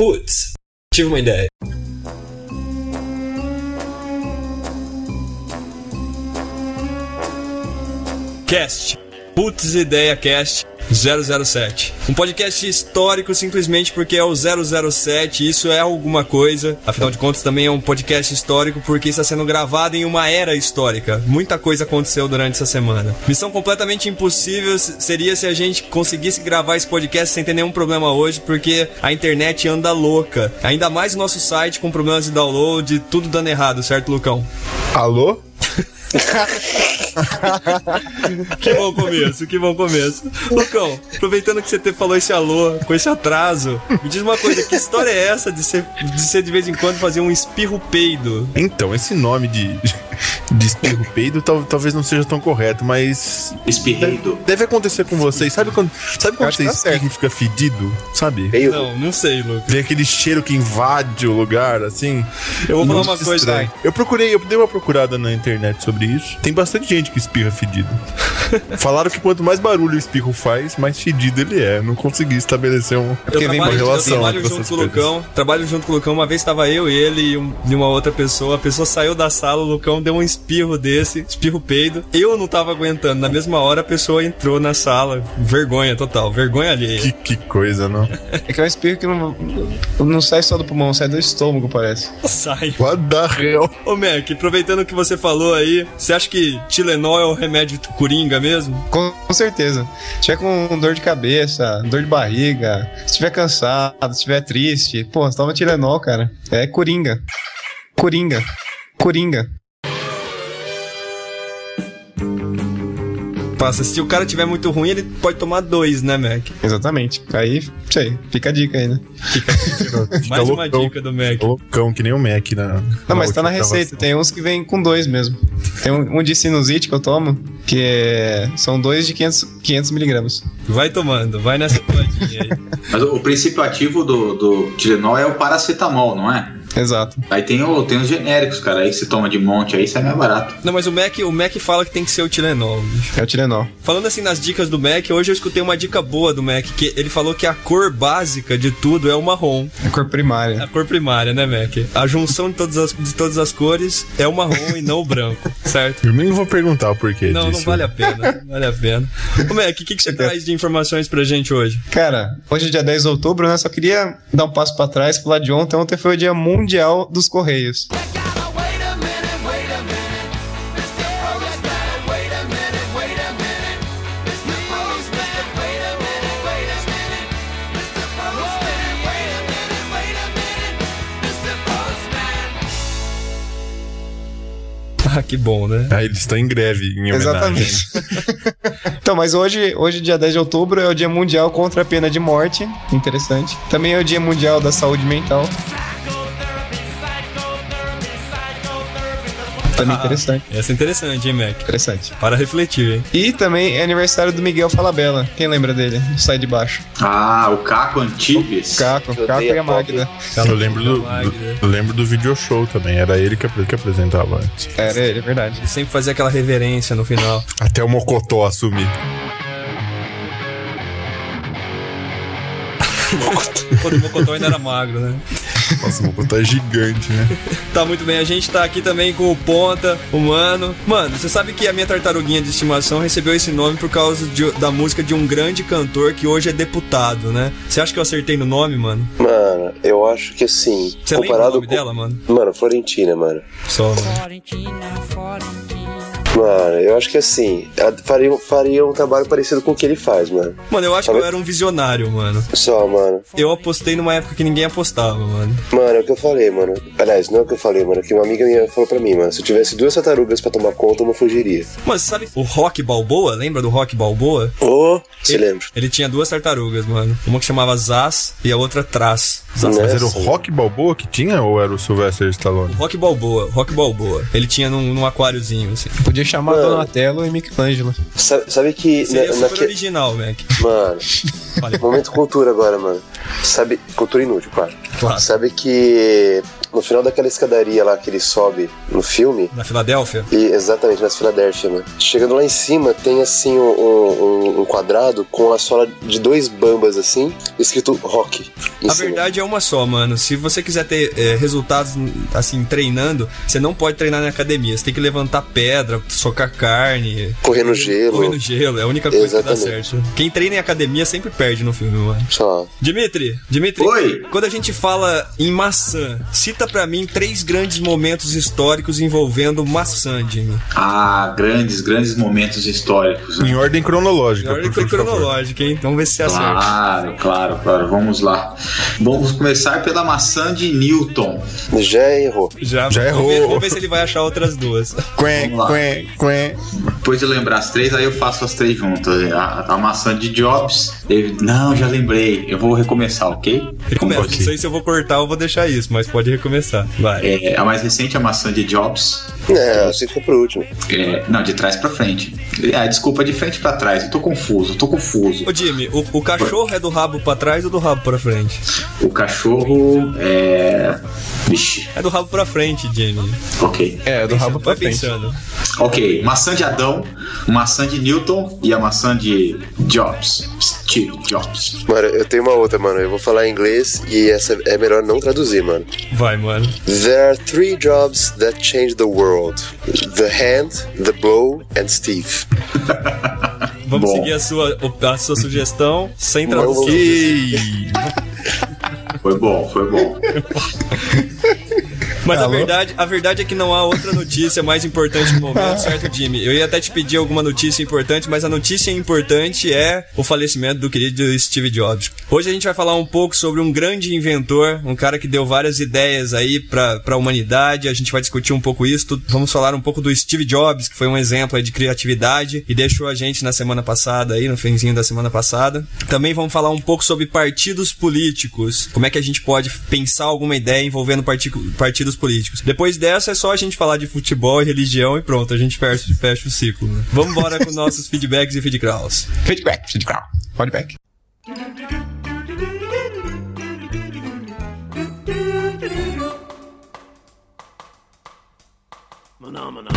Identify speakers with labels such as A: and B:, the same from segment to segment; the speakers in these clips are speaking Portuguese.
A: Putz, tive uma ideia. Cast. Putz Ideia Cast 007. Um podcast histórico simplesmente porque é o 007, isso é alguma coisa. Afinal de contas, também é um podcast histórico porque está sendo gravado em uma era histórica. Muita coisa aconteceu durante essa semana. Missão completamente impossível seria se a gente conseguisse gravar esse podcast sem ter nenhum problema hoje, porque a internet anda louca. Ainda mais o nosso site com problemas de download, tudo dando errado, certo, Lucão?
B: Alô?
A: que bom começo, que bom começo. Lucão, aproveitando que você te falou esse alô com esse atraso, me diz uma coisa, que história é essa de ser de, ser de vez em quando fazer um espirro peido?
B: Então, esse nome de, de espirro peido tal, talvez não seja tão correto, mas.
C: Espirreido.
B: Deve, deve acontecer com vocês. Sabe quando, sabe quando você tá espirra e fica fedido? Sabe?
C: Peio.
A: Não, não sei, Lucas.
B: Vem aquele cheiro que invade o lugar, assim.
A: Eu vou falar uma coisa.
B: estranho. Eu procurei, eu dei uma procurada na internet sobre isso. Tem bastante gente que espirra fedido. Falaram que quanto mais barulho o espirro faz, mais fedido ele é. Não consegui estabelecer um,
A: Eu
B: uma
A: trabalho, eu
B: relação
A: trabalho
B: entre
A: junto com o. Lucão. Trabalho junto com o Lucão. Uma vez estava eu, ele e, um- e uma outra pessoa. A pessoa saiu da sala, o Lucão deu um espirro desse, espirro peido. Eu não tava aguentando. Na mesma hora a pessoa entrou na sala. Vergonha total, vergonha alheia.
B: Que, que coisa, não?
D: É que é um espirro que não, não sai só do pulmão, sai do estômago, parece.
A: Sai.
B: What the hell?
A: Ô Mac, aproveitando que você falou aí, você acha que Tilenol é o remédio coringa mesmo?
D: Com, com certeza. Se tiver com dor de cabeça, dor de barriga, se tiver cansado, se estiver triste, pô, toma Tilenol, cara. É coringa. Coringa. Coringa.
A: Passa, se o cara tiver muito ruim, ele pode tomar dois, né, Mac?
D: Exatamente. Aí, sei, fica a dica aí, né?
A: Fica,
B: Fica
A: mais uma
B: loucão.
A: dica do Mac.
B: Loucão, que nem o Mac na.
D: Não, mas tá na receita. Tem uns que vem com dois mesmo. Tem um, um de sinusite que eu tomo, que é, são dois de 500, 500 miligramas.
A: Vai tomando, vai nessa toadinha aí.
C: Mas o, o princípio ativo do, do Tilenol é o paracetamol, não é?
D: Exato.
C: Aí tem, o, tem os genéricos, cara. Aí você toma de monte aí, sai mais barato.
A: Não, mas o Mac, o Mac fala que tem que ser o Tilenol. bicho.
D: É o Tilenol.
A: Falando assim nas dicas do Mac, hoje eu escutei uma dica boa do Mac, que ele falou que a cor básica de tudo é o marrom.
D: É cor primária.
A: A cor primária, né, Mac? A junção de todas as, de todas as cores é o marrom e não o branco, certo?
B: Eu nem vou perguntar o porquê
A: Não,
B: disso.
A: não vale a pena, não vale a pena. Ô, Mac, o que, que você traz de informações pra gente hoje?
D: Cara, hoje é dia 10 de outubro, né? Só queria dar um passo pra trás, falar de ontem. Ontem foi o dia mundial dos Correios.
A: Ah, que bom, né?
B: Aí eles estão em greve, em homenagem.
D: Exatamente. então, mas hoje, hoje, dia 10 de outubro, é o dia mundial contra a pena de morte. Interessante. Também é o dia mundial da saúde mental. Também interessante.
A: Essa é interessante, hein, Mac?
D: Interessante.
A: Para refletir, hein?
D: E também é aniversário do Miguel Falabella. Quem lembra dele? Sai de baixo.
C: Ah, o Caco Antibes.
D: Caco,
E: Eu
D: Caco e a. Magda.
B: Eu lembro do, do- eu lembro do video show também. Era ele que, que apresentava antes.
D: Era ele, é verdade.
A: Ele sempre fazia aquela reverência no final.
B: Até o Mocotó assumir.
A: Quando o Mocotó ainda era magro, né?
B: Nossa, o Mocotó é gigante, né?
A: Tá muito bem, a gente tá aqui também com o Ponta, o Mano. Mano, você sabe que a minha tartaruguinha de estimação recebeu esse nome por causa de- da música de um grande cantor que hoje é deputado, né? Você acha que eu acertei no nome, mano?
E: Mano, eu acho que assim,
A: Você lembra o
E: comparado
A: nome
E: com...
A: dela, mano?
E: Mano, Florentina, mano.
A: Só, mano.
F: Florentina, Florentina.
E: Mano, eu acho que assim, faria, faria um trabalho parecido com o que ele faz, mano.
A: Mano, eu acho que eu era um visionário, mano.
E: Só, mano.
A: Eu apostei numa época que ninguém apostava, mano.
E: Mano, é o que eu falei, mano. Aliás, não é o que eu falei, mano. Que uma amiga minha falou pra mim, mano. Se eu tivesse duas tartarugas pra tomar conta, eu não fugiria.
A: Mano, você sabe o Rock Balboa? Lembra do Rock Balboa?
E: Ô, se lembra.
A: Ele tinha duas tartarugas, mano. Uma que chamava Zaz e a outra Traz. Zaz.
B: Mas era o. Rock Balboa que tinha ou era o Sylvester Stallone?
A: Rock Balboa, Rock Balboa. Ele tinha num, num aquáriozinho, assim.
D: Podia chamar
E: Mano.
D: Donatello e Michelangelo.
E: Sabe, sabe que.
A: Seria
E: na- naque-
A: original, Mac.
E: Mano,
A: Olha,
E: momento cultura agora, mano. Sabe. Cultura inútil, claro.
A: claro.
E: Sabe que no final daquela escadaria lá que ele sobe no filme,
A: Na Filadélfia.
E: e exatamente nas Filadélfia, mano. Chegando lá em cima, tem assim um, um- um quadrado com a sola de dois bambas assim, escrito rock.
A: A
E: cima.
A: verdade é uma só, mano. Se você quiser ter é, resultados, assim, treinando, você não pode treinar na academia. Você tem que levantar pedra, socar carne,
E: Correr no gelo.
A: correr no gelo. É a única coisa que dá
E: Exatamente.
A: certo. Quem treina em academia sempre perde no filme, mano.
E: Só.
A: Dimitri, Dimitri,
C: Oi.
A: quando a gente fala em maçã, cita pra mim três grandes momentos históricos envolvendo maçã, Jimmy.
C: Ah, grandes, grandes momentos históricos. né?
B: Em ordem cronológica.
A: Na ordem
B: por
A: cronológica, hein? Vamos ver se você acerta.
C: Claro, claro, claro. Vamos lá. Vamos começar pela maçã de Newton.
E: Já errou.
A: Já,
B: Já
A: vamos ver,
B: errou.
A: vamos ver se ele vai achar outras duas.
C: Lá.
B: quém, quém.
C: Depois de lembrar as três, aí eu faço as três juntas. A, a maçã de Jobs. ele- não, já lembrei. Eu vou recomeçar, ok?
A: Recomeça. Não sei se eu vou cortar ou vou deixar isso, mas pode recomeçar. Vai.
C: É, a mais recente, a maçã de Jobs.
E: É, assim ficou por último.
C: É, não, de trás pra frente. Ah, desculpa, de frente pra trás. Eu tô confuso, eu tô confuso.
A: Ô Jimmy, o, o cachorro é do rabo pra trás ou do rabo pra frente?
C: O cachorro é. Vixe,
A: É do rabo pra frente, Jimmy.
C: ok.
B: É, do rabo pra frente.
A: pensando.
C: Ok, maçã de Adão, maçã de Newton e a maçã de Jobs. Steve Jobs.
E: Mano, eu tenho uma outra, mano. Eu vou falar em inglês e essa é melhor não traduzir, mano.
A: Vai, mano.
E: There are three jobs that change the world: the hand, the blow, and Steve.
A: Vamos
C: Bom.
A: seguir a sua, a sua sugestão sem.
B: Ih,
C: Foi bom, foi bom.
A: Mas a
B: Alô?
A: verdade, a verdade é que não há outra notícia mais importante no momento, certo, Jimmy? Eu ia até te pedir alguma notícia importante, mas a notícia importante é o falecimento do querido Steve Jobs. Hoje a gente vai falar um pouco sobre um grande inventor, um cara que deu várias ideias aí pra, pra humanidade. A gente vai discutir um pouco isso. Vamos falar um pouco do Steve Jobs, que foi um exemplo de criatividade e deixou a gente na semana passada aí, no finzinho da semana passada. Também vamos falar um pouco sobre partidos políticos. Como é que a gente pode pensar alguma ideia envolvendo parti- partidos políticos. Depois dessa é só a gente falar de futebol e religião e pronto, a gente fecha, fecha o ciclo. Né? Vamos embora com nossos feedbacks e feedcrawls.
D: Feedback, feedback. Feedback.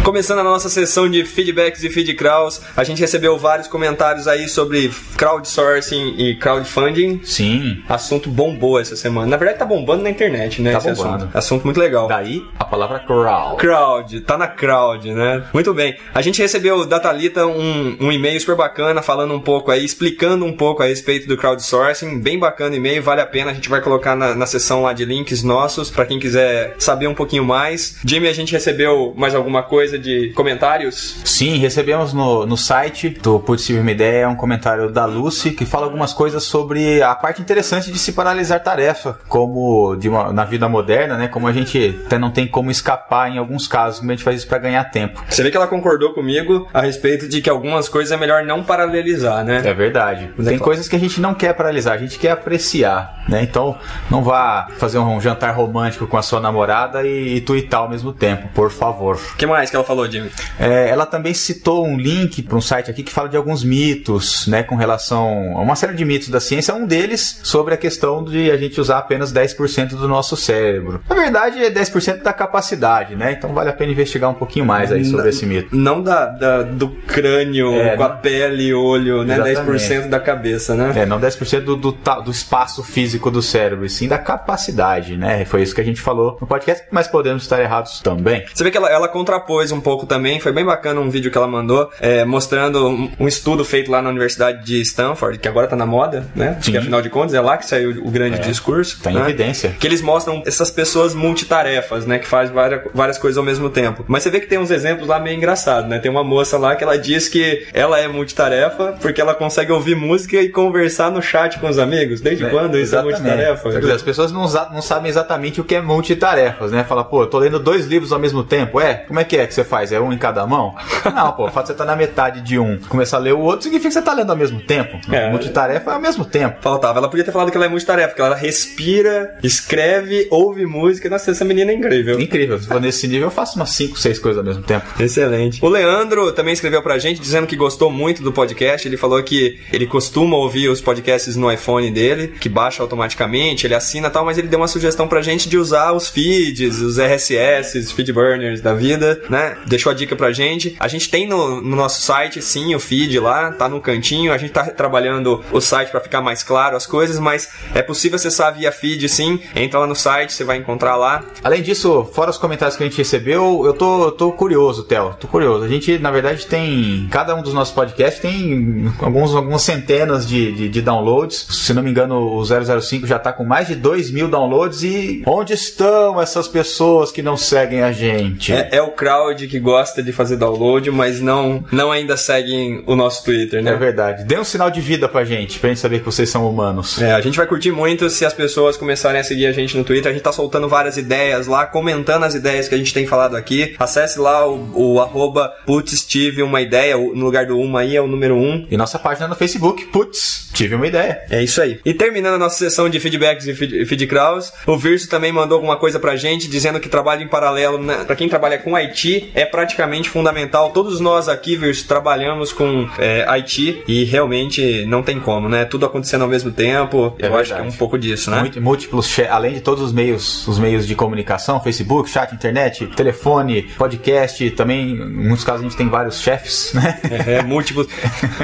A: Começando a nossa sessão de feedbacks e feedcrawls, a gente recebeu vários comentários aí sobre crowdsourcing e crowdfunding.
G: Sim.
A: Assunto bombou essa semana. Na verdade tá bombando na internet, né?
G: Tá bombando.
A: Assunto. assunto muito legal.
G: Daí a palavra crowd.
A: Crowd, tá na crowd, né? Muito bem. A gente recebeu da Thalita um, um e-mail super bacana, falando um pouco aí, explicando um pouco a respeito do crowdsourcing. Bem bacana o e-mail, vale a pena. A gente vai colocar na, na seção lá de links nossos, pra quem quiser saber um pouquinho mais. Jimmy, a gente recebeu mais alguma coisa de comentários?
G: Sim, recebemos no, no site do Putz Tive Uma Ideia um comentário da Lucy que fala algumas coisas sobre a parte interessante de se paralisar tarefa, como de uma- na vida moderna, né? Como a gente até não tem como escapar em alguns casos, como a gente faz isso pra ganhar tempo.
A: Você vê que ela concordou comigo a respeito de que algumas coisas é melhor não paralelizar, né?
G: É verdade.
A: Mas é
G: Tem
A: claro.
G: coisas que a gente não quer paralisar, a gente quer apreciar, né? Então, não vá fazer um jantar romântico com a sua namorada e, e tuitar ao mesmo tempo, por favor.
A: O que mais que ela falou, Jimmy?
G: É, ela também citou um link para um site aqui que fala de alguns mitos, né, com relação a uma série de mitos da ciência. Um deles sobre a questão de a gente usar apenas 10% do nosso cérebro. Na verdade, é 10% da capacidade, né? Então vale a pena investigar um pouquinho mais aí sobre esse mito.
A: Não da, da- do crânio
G: É,
A: com a pele olho, né?
G: Exatamente.
A: 10% da cabeça, né?
G: É, não 10% do, do, do espaço físico do cérebro, e sim da capacidade, né? Foi isso que a gente falou no podcast, mas podemos estar errados também.
A: Você vê que ela, ela contrapôs um pouco também, foi bem bacana um vídeo que ela mandou, é, mostrando um, um estudo feito lá na Universidade de Stanford, que agora tá na moda, né?
G: Sim.
A: Que afinal de contas é lá que saiu o grande discurso.
G: Tá em
A: né?
G: evidência.
A: Que eles mostram essas pessoas multitarefas, né? Que fazem várias, várias coisas ao mesmo tempo. Mas você vê que tem uns exemplos lá meio engraçados, né? Tem uma moça lá que ela diz que ela é multitarefa porque ela consegue ouvir música e conversar no chat com os amigos. Desde
G: né?
A: quando isso é
G: Exatamente.
A: multitarefa?
G: Quer dizer, as pessoas não, não sabem exatamente o que é multitarefas, né? Fala, pô, eu tô lendo dois livros ao mesmo tempo. É, Como é que é que você faz? É um em cada mão? Não, pô, o fato de você estar na metade de um começar a ler o outro significa que você tá lendo ao mesmo tempo.
A: É.
G: Multitarefa é ao mesmo tempo.
A: Faltava. Ela podia ter falado que ela é multitarefa, porque ela respira, escreve, ouve música. Nossa, essa menina é incrível.
G: Incrível. Se for nesse nível, eu faço umas 5, 6 coisas ao mesmo tempo.
A: Excelente. O Leandro também escreveu pra gente dizendo que gostou muito do podcast. Ele falou que ele costuma ouvir os podcasts no iPhone dele, que baixa automaticamente, ele assina e tal, mas ele deu uma sugestão pra gente de usar os feeds, os RSS, os feedburners da vida, né? Deixou a dica pra gente. A gente tem no, no nosso site, sim, o feed lá, tá no cantinho. A gente tá trabalhando o site pra ficar mais claro as coisas, mas é possível acessar via feed, sim. Entra lá no site, você vai encontrar lá.
G: Além disso, fora os comentários que a gente recebeu, eu tô, tô curioso, Theo. Tô curioso. A gente, na verdade, tem. Cada um dos nossos podcasts tem alguns, algumas centenas de, de, de downloads. Se não me engano, o 005 já tá com mais de 2 mil downloads. E onde estão essas pessoas que não seguem a gente?
A: É, é o crowd que gosta de fazer download, mas não, não ainda seguem o nosso Twitter, né?
G: É verdade. Dê um sinal de vida pra gente, pra gente saber que vocês são humanos.
A: É, a gente vai curtir muito se as pessoas começarem a seguir a gente no Twitter. A gente tá soltando várias ideias lá, comentando as ideias que a gente tem falado aqui. Acesse lá o, o arroba putz, tive uma ideia. No lugar do uma aí é o número um.
G: E nossa página no Facebook, putz, tive uma ideia.
A: É isso aí. E terminando a nossa sessão de feedbacks e feed, feed crawls, o Virso também mandou alguma coisa pra gente, dizendo que trabalho em paralelo, né, pra quem trabalha com IT, é praticamente fundamental. Todos nós aqui, Virso, trabalhamos com é, IT e realmente não tem como, né? Tudo acontecendo ao mesmo tempo.
G: É
A: Eu acho que é
G: verdade.
A: um pouco disso, né?
G: Muito- múltiplos, che- além de todos os meios, os meios de comunicação, Facebook, chat, internet, telefone, podcast, também, em muitos casos a gente tem vários chefes, né?
A: É, múltiplos,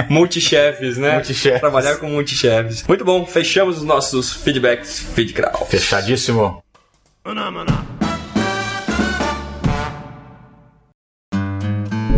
A: multichefes, né?
G: Multichefes.
A: Trabalhar com multichefes. Muito bom, fechamos os nossos feedbacks, feed.
G: Fechadíssimo.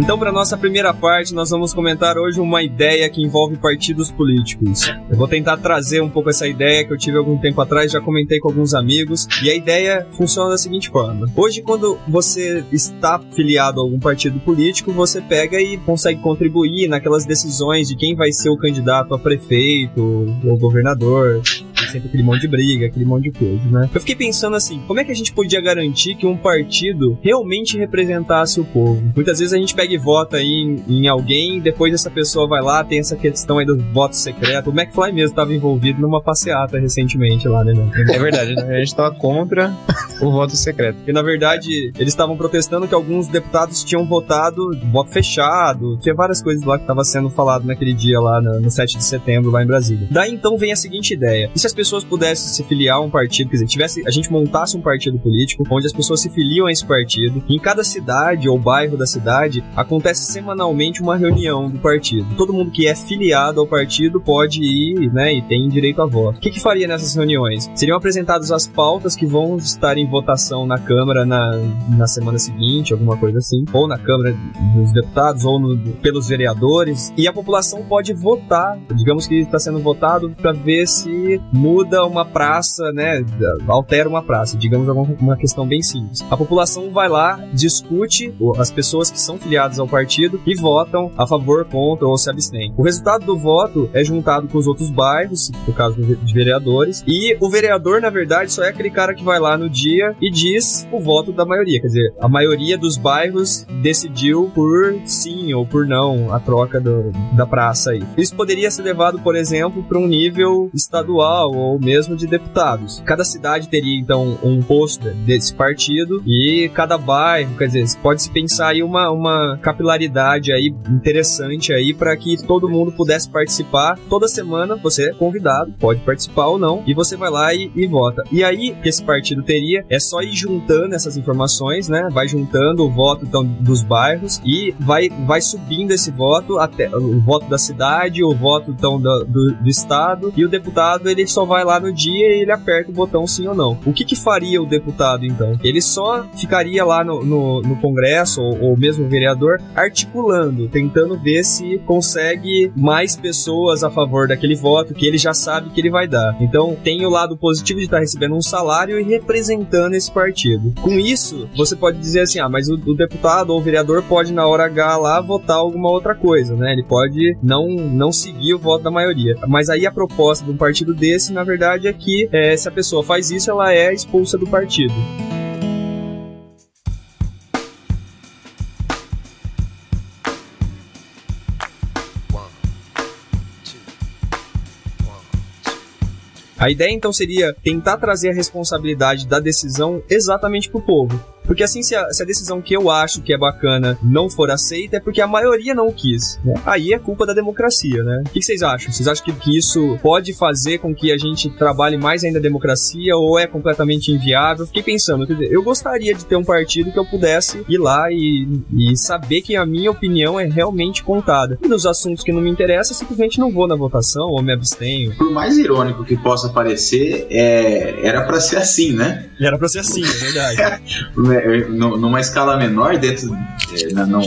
A: Então, para nossa primeira parte, nós vamos comentar hoje uma ideia que envolve partidos políticos. Eu vou tentar trazer um pouco essa ideia que eu tive algum tempo atrás, já comentei com alguns amigos, e a ideia funciona da seguinte forma: hoje, quando você está filiado a algum partido político, você pega e consegue contribuir naquelas decisões de quem vai ser o candidato a prefeito ou governador. Sempre aquele monte de briga, aquele monte de coisa, né? Eu fiquei pensando assim, como é que a gente podia garantir que um partido realmente representasse o povo? Muitas vezes a gente pega e vota aí em, em alguém, depois essa pessoa vai lá, tem essa questão aí do voto secreto. O McFly mesmo estava envolvido numa passeata recentemente lá, né?
D: É verdade, né? a gente tava contra o voto secreto.
A: Porque na verdade eles estavam protestando que alguns deputados tinham votado voto fechado, tinha várias coisas lá que estava sendo falado naquele dia lá no, no 7 de setembro lá em Brasília. Daí então vem a seguinte ideia: e se as pessoas pudessem se filiar a um partido, quer dizer, tivesse, a gente montasse um partido político onde as pessoas se filiam a esse partido, em cada cidade ou bairro da cidade acontece semanalmente uma reunião do partido. Todo mundo que é filiado ao partido pode ir, né, e tem direito a voto. O que, que faria nessas reuniões? Seriam apresentadas as pautas que vão estar em votação na Câmara na, na semana seguinte, alguma coisa assim, ou na Câmara dos Deputados, ou no- pelos vereadores, e a população pode votar. Digamos que está sendo votado para ver se muda uma praça, né, altera uma praça, digamos alguma uma questão bem simples. A população vai lá, discute as pessoas que são filiadas ao partido e votam a favor, contra ou se abstêm. O resultado do voto é juntado com os outros bairros, no caso de vereadores, e o vereador, na verdade, só é aquele cara que vai lá no dia e diz o voto da maioria. Quer dizer, a maioria dos bairros decidiu por sim ou por não a troca do- da praça aí. Isso poderia ser levado, por exemplo, para um nível estadual ou mesmo de deputados. Cada cidade teria então um posto desse partido e cada bairro, quer dizer, pode se pensar aí uma, uma capilaridade aí interessante aí para que todo mundo pudesse participar. Toda semana você é convidado, pode participar ou não, e você vai lá e, e vota. E aí que esse partido teria é só ir juntando essas informações, né? Vai juntando o voto então, dos bairros e vai, vai subindo esse voto até o voto da cidade, o voto então do, do, do estado e o deputado ele só vai lá no dia e ele aperta o botão sim ou não. O que que faria o deputado então? Ele só ficaria lá no, no, no Congresso ou, ou mesmo o vereador articulando, tentando ver se consegue mais pessoas a favor daquele voto que ele já sabe que ele vai dar. Então tem o lado positivo de estar recebendo um salário e representando esse partido. Com isso, você pode dizer assim: ah, mas o, o deputado ou o vereador pode na hora H lá votar alguma outra coisa, né? Ele pode não, não seguir o voto da maioria. Mas aí a proposta de um partido desse, acontece, na verdade, é que é, se a pessoa faz isso, ela é expulsa do partido. A ideia então seria tentar trazer a responsabilidade da decisão exatamente para o povo. Porque assim, se a, se a decisão que eu acho que é bacana não for aceita, é porque a maioria não quis. né? Aí é culpa da democracia, né? O que vocês acham? Vocês acham que, que isso pode fazer com que a gente trabalhe mais ainda a democracia ou é completamente inviável? Fiquei pensando, quer dizer, eu gostaria de ter um partido que eu pudesse ir lá e, e saber que a minha opinião é realmente contada. E nos assuntos que não me interessam, eu simplesmente não vou na votação ou me abstenho.
C: Por mais irônico que possa parecer, é, era pra ser assim, né?
A: Era pra ser assim, é verdade.
C: Nu- numa escala menor, dentro é, na- no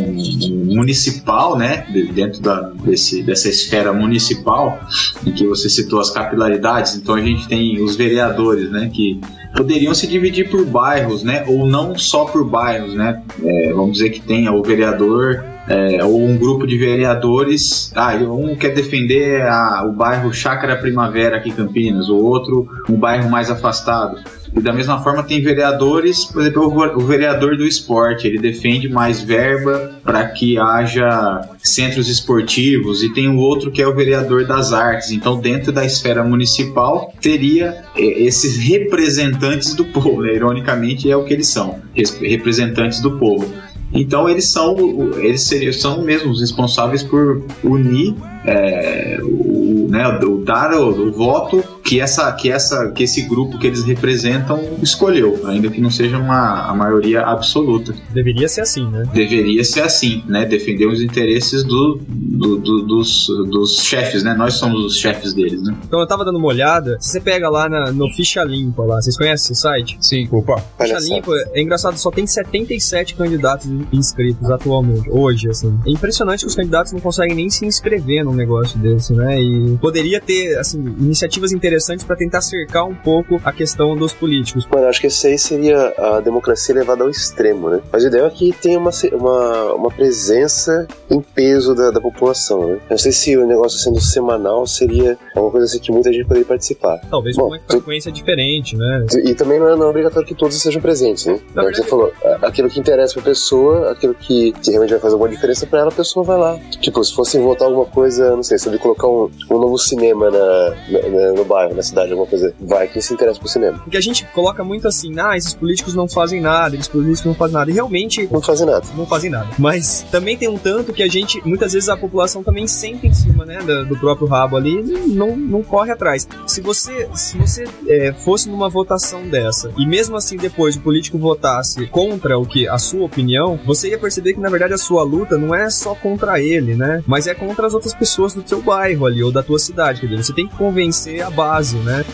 C: municipal, né, de- dentro da, desse, dessa esfera municipal, em que você citou as capilaridades, então a gente tem os vereadores, né, que poderiam se dividir por bairros, né, ou não só por bairros, né, É, vamos dizer que tenha o vereador é, ou um grupo de vereadores, ah, um quer defender a- o bairro Chácara Primavera aqui em Campinas, o outro um bairro mais afastado. E da mesma forma tem vereadores, por exemplo, o vereador do esporte, ele defende mais verba para que haja centros esportivos e tem o outro que é o vereador das artes. Então, dentro da esfera municipal, teria eh, esses representantes do povo, né? ironicamente é o que eles são, res- representantes do povo. Então eles são eles seriam, são mesmo os responsáveis por unir é, o, né, o dar o, o voto que essa que essa que esse grupo que eles representam escolheu, ainda que não seja uma a maioria absoluta.
A: Deveria ser assim, né?
C: Deveria ser assim, né? Defender os interesses do, do- do- dos, dos chefes, né? Nós somos os chefes deles, né?
A: Então eu tava dando uma olhada, se você pega lá na- no Ficha Limpa lá, vocês conhecem esse site?
D: Sim.
B: Opa,
A: Ficha. Limpa, é engraçado, só tem 77 candidatos inscritos atualmente, hoje, assim. É impressionante que os candidatos não conseguem nem se inscrever num negócio desse, né? E poderia ter, assim, iniciativas interessantes pra tentar cercar um pouco a questão dos políticos.
E: Mano, acho que esse aí seria a democracia levada ao extremo, né? Mas o ideal é que tenha uma, uma, uma presença em peso da, da população, né? Eu não sei se o negócio sendo semanal seria uma coisa assim que muita gente poderia participar.
A: Talvez
E: Bom,
A: com uma frequência diferente, né?
E: E também não é, não é obrigatório que todos estejam presentes, né? Como você falou, aquilo que interessa pra pessoa, aquilo que, que realmente vai fazer alguma diferença pra ela, a pessoa vai lá. Tipo, se fosse votar alguma coisa, não sei, sobre colocar um, um novo cinema na, na- no bairro, na cidade, alguma coisa, vai que se interessa pro cinema.
A: Porque a gente coloca muito assim, ah, esses políticos não fazem nada, esses políticos não fazem nada. E realmente
E: Não fazem nada.
A: não fazem nada. Mas também tem um tanto que a gente, muitas vezes a população também senta em cima, né, da- do, próprio rabo ali e não, não corre atrás. Se você, se você é, fosse numa votação dessa e mesmo assim depois o político votasse contra o que a sua opinião, você ia perceber que na verdade a sua luta não é só contra ele, né, mas é contra as outras pessoas do seu bairro ali ou da tua cidade. Quer dizer, você tem que convencer a base, né?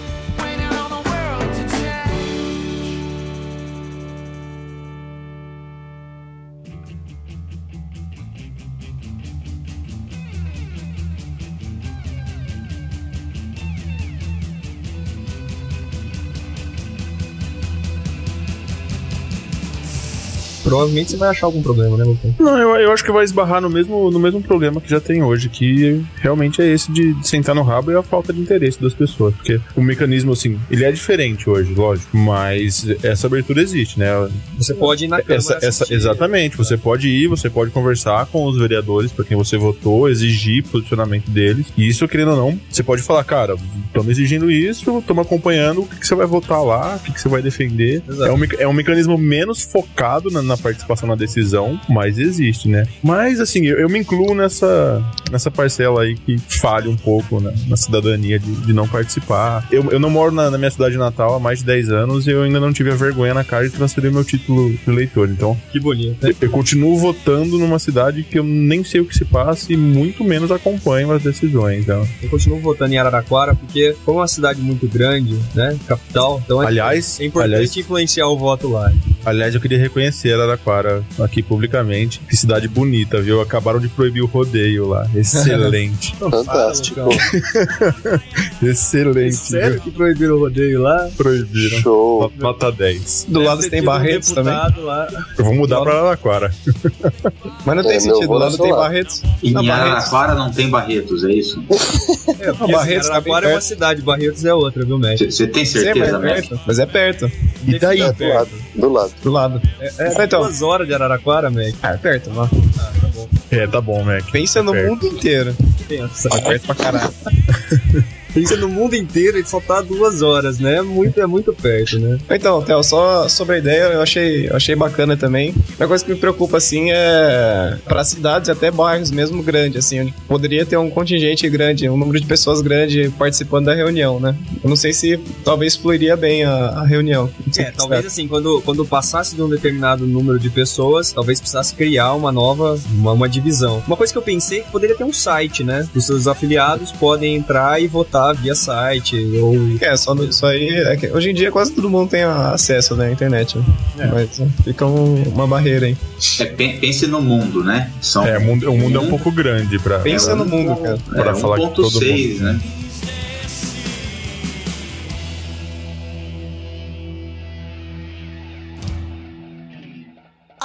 A: Provavelmente você vai achar algum problema, né, Lucas?
B: Não, eu, eu acho que vai esbarrar no mesmo, no mesmo problema que já tem hoje, que realmente é esse de, de sentar no rabo e a falta de interesse das pessoas. Porque o mecanismo, assim, ele é diferente hoje, lógico, mas essa abertura existe, né?
A: Você pode ir na Câmara
B: Essa, essa, exatamente, você pode ir, você pode conversar com os vereadores para quem você votou, exigir posicionamento deles. E isso, querendo ou não, você pode falar, cara, estamos exigindo isso, estamos acompanhando o que, que você vai votar lá, o que, que você vai defender. É um, é um mecanismo menos focado na, na participação na decisão, mas existe, né? Mas assim, eu, eu me incluo nessa, nessa parcela aí que falha um pouco na, na cidadania de, de não participar. Eu, eu não moro na, na minha cidade natal há mais de 10 anos e eu ainda não tive a vergonha na cara de transferir meu título de eleitor. Então,
A: Que bonito.
B: eu, eu continuo votando numa cidade que eu nem sei o que se passa e muito menos acompanho as decisões. Então.
A: Eu continuo votando em Araraquara porque, como é uma cidade muito grande, né, capital, então é,
B: Aliás,
A: é importante
B: aliás,
A: influenciar o voto lá.
B: aliás, eu queria reconhecer Araraquara aqui publicamente. Que cidade bonita, viu? Acabaram de proibir o rodeio lá. Excelente.
E: Fantástico.
B: Excelente.
A: Sério
B: viu?
A: que proibiram o rodeio lá?
B: Proibiram.
E: Show.
B: Nota 10.
D: Do lado
A: Deve ter
D: tem
A: tido um
D: Barretos também.
A: Lá.
B: Eu vou mudar pra Araraquara.
D: Mas não tem
E: É, meu
D: sentido, do lado tem
E: lá.
D: Barretos.
C: E
D: Não,
C: em. Araraquara não tem Barretos, é isso?
A: É, porque,
D: Barretos tá
A: Araraquara é uma cidade, Barretos é outra, viu, México?
C: Você tem certeza,
D: é perto. Mas é perto.
B: E daí?
E: É, do lado. Do lado.
D: Do lado.
A: É,
D: Então.
A: Duas horas de Araraquara, México.
D: Ah, é perto, mano.
B: É, tá bom, Mac.
D: Pensa no
B: Perto.
D: mundo inteiro.
A: Pensa.
D: É perto pra caralho.
A: Pensa no mundo inteiro e só tá duas horas, né? É muito, é muito perto, né?
D: Então, Theo, só sobre a ideia, eu achei, eu achei bacana também. A coisa que me preocupa, assim, é para cidades e até bairros mesmo grandes, assim, onde poderia ter um contingente grande, um número de pessoas grande participando da reunião, né? Eu não sei se talvez fluiria bem a, a reunião.
A: É, talvez assim, quando, quando passasse de um determinado número de pessoas, talvez precisasse criar uma nova, uma, uma divisão. Uma coisa que eu pensei é que poderia ter um site, né? Os seus afiliados podem entrar e votar via site, ou...
D: É, só no- isso aí. é que hoje em dia quase todo mundo tem acesso né, à internet. né? Mas é, fica um- uma barreira aí.
C: É, pen- pense no mundo, né? São
B: É, o mundo, o mundo é um pouco grande pra.
D: Pensa no mundo, cara.
B: Pra
C: é,
B: falar que todo
C: 1.6,
B: mundo-
C: né?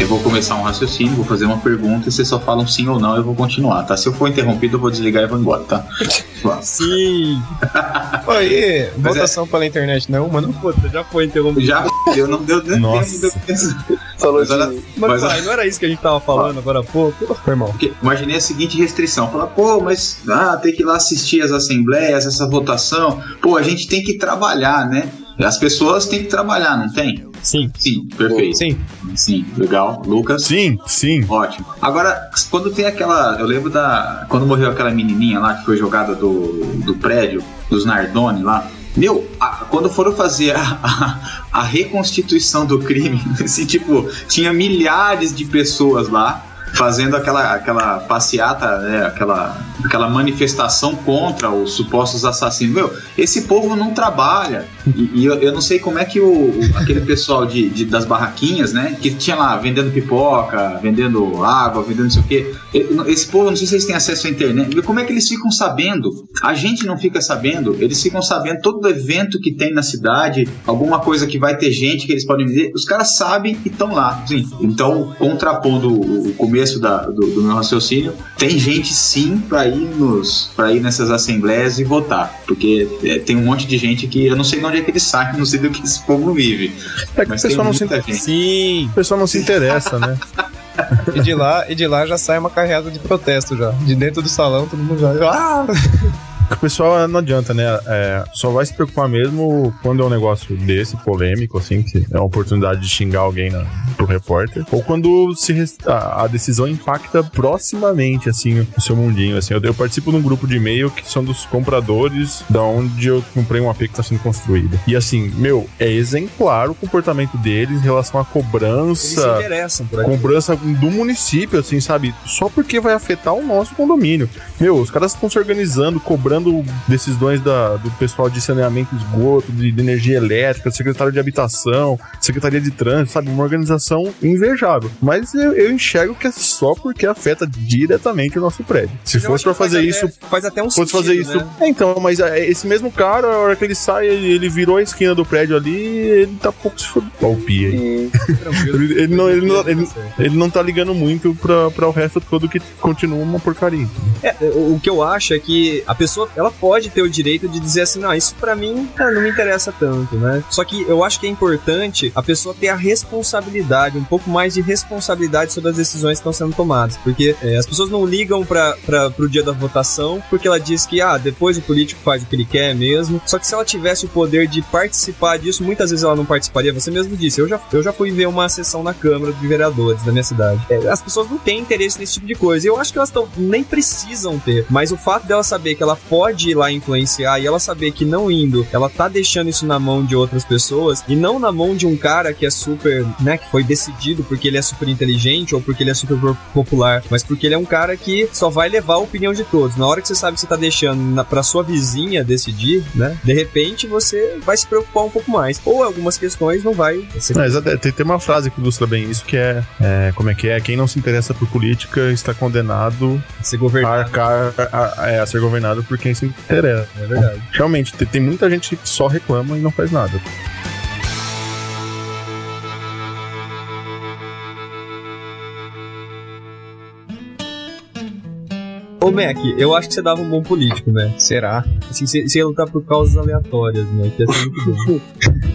C: Eu vou começar um raciocínio, vou fazer uma pergunta e vocês só falam sim ou não, eu vou continuar, tá? Se eu for interrompido, eu vou desligar e vou embora, tá?
A: Sim!
D: Oi, votação pela internet não é uma, não?
A: Puta, já foi interrompido.
C: Já deu, não deu nem
B: Nossa.
C: tempo de eu pensar.
E: Falou
C: Mas.
A: Mas,
C: Mas-
A: pai, não era isso que a gente tava falando agora há pouco?
D: Foi mal.
C: Imaginei a seguinte restrição: falar, pô, mas ah, tem que ir lá assistir as assembleias, essa votação. Pô, a gente tem que trabalhar, né? As pessoas têm que trabalhar, não tem?
A: Sim.
C: Sim, perfeito.
D: Sim.
C: Sim, legal. Lucas?
B: Sim, sim.
C: Ótimo. Agora, quando tem aquela. Eu lembro da. Quando morreu aquela menininha lá que foi jogada do, do prédio, dos Nardoni lá. Meu, a- quando foram fazer a, a, a reconstituição do crime, assim, tipo, tinha milhares de pessoas lá fazendo aquela, aquela passeata, né, aquela, aquela manifestação contra os supostos assassinos. Meu, esse povo não trabalha. E, e eu, eu não sei como é que o, o- aquele pessoal de, de- das barraquinhas, né, que tinha lá vendendo pipoca, vendendo água, vendendo não sei o quê. Esse povo, não sei se eles têm acesso à internet. Como é que eles ficam sabendo? A gente não fica sabendo. Eles ficam sabendo todo evento que tem na cidade, alguma coisa que vai ter gente que eles podem dizer. Os caras sabem e estão lá. Sim. Então, contrapondo o o começo da- do, do meu raciocínio, tem gente sim para ir nos para ir nessas assembleias e votar, porque é, tem um monte de gente que eu não sei de onde é que eles saem, não sei do que esse povo vive.
B: É que o pessoal não se,
C: gente.
A: Sim!
B: o pessoal não se interessa, né?
D: E de lá, e de lá já sai uma carreada de protesto já. De dentro do salão, todo mundo já. Ah!
B: O pessoal não adianta, né? É, só vai se preocupar mesmo quando é um negócio desse, polêmico, assim, que é uma oportunidade de xingar alguém na, pro repórter. Ou quando se a, a decisão impacta proximamente, assim, o seu mundinho. Assim. Eu, eu participo de um grupo de e-mail que são dos compradores da onde eu comprei um AP que tá sendo construído. E assim, meu, é exemplar o comportamento deles em relação à
A: Eles se
B: cobrança
A: interessam por aqui.
B: cobrança do município, assim, sabe? Só porque vai afetar o nosso condomínio. Meu, os caras estão se organizando, cobrando decisões da, do pessoal de saneamento, esgoto, de, de energia elétrica, secretário de habitação, secretaria de trânsito, sabe? Uma organização invejável. Mas eu, eu enxergo que é só porque afeta diretamente o nosso prédio. Se
A: Eu
B: fosse
A: que
B: fazer
A: faz
B: isso,
A: até- faz até um
B: fosse fazer
A: sentido,
B: isso.
A: né?
B: É, então, mas é, esse mesmo cara, a hora que ele sai, ele, ele virou a esquina do prédio ali, ele tá pouco se fodendo. Ó, o Pia aí. Ele, ele não, ele, não, ele,
A: Tá
B: ele não tá ligando muito pra, pra o resto todo que continua uma porcaria.
A: É, o que eu acho é que a pessoa ela pode ter o direito de dizer assim, não, isso pra mim ah, não me interessa tanto, né? Só que eu acho que é importante a pessoa ter a responsabilidade, um pouco mais de responsabilidade sobre as decisões que estão sendo tomadas, porque é, as pessoas não ligam para pro dia da votação porque ela diz que ah, depois o político faz o que ele quer mesmo. Só que se ela tivesse o poder de participar disso, muitas vezes ela não participaria. Você mesmo disse, eu já, eu já fui ver uma sessão na Câmara de Vereadores da minha cidade. É, as pessoas não têm interesse nesse tipo de coisa. Eu acho que elas tão, nem precisam ter. Mas o fato dela saber que ela pode ir lá influenciar e ela saber que não indo, ela tá deixando isso na mão de outras pessoas e não na mão de um cara que é super, né, que foi decidido porque ele é super inteligente ou porque ele é super po- popular, mas porque ele é um cara que só vai levar a opinião de todos. Na hora que você sabe que você tá deixando na, pra sua vizinha decidir, né, de repente você vai se preocupar um pouco mais. Ou algumas questões não vai.
B: Exato, é, tem, tem uma frase que ilustra bem isso, que é, é, como é que é, quem não se interessa por política está condenado a,
A: governar.
B: arcar- a, a- é, a ser governado por quem se interessa.
A: É verdade.
B: Realmente, tem, muita gente que só reclama e não faz nada.
A: Ô, Mac, eu acho que você dava um bom político, né?
D: Será?
A: Assim, você você ia lutar por causas aleatórias, né? Que ia ser muito bom.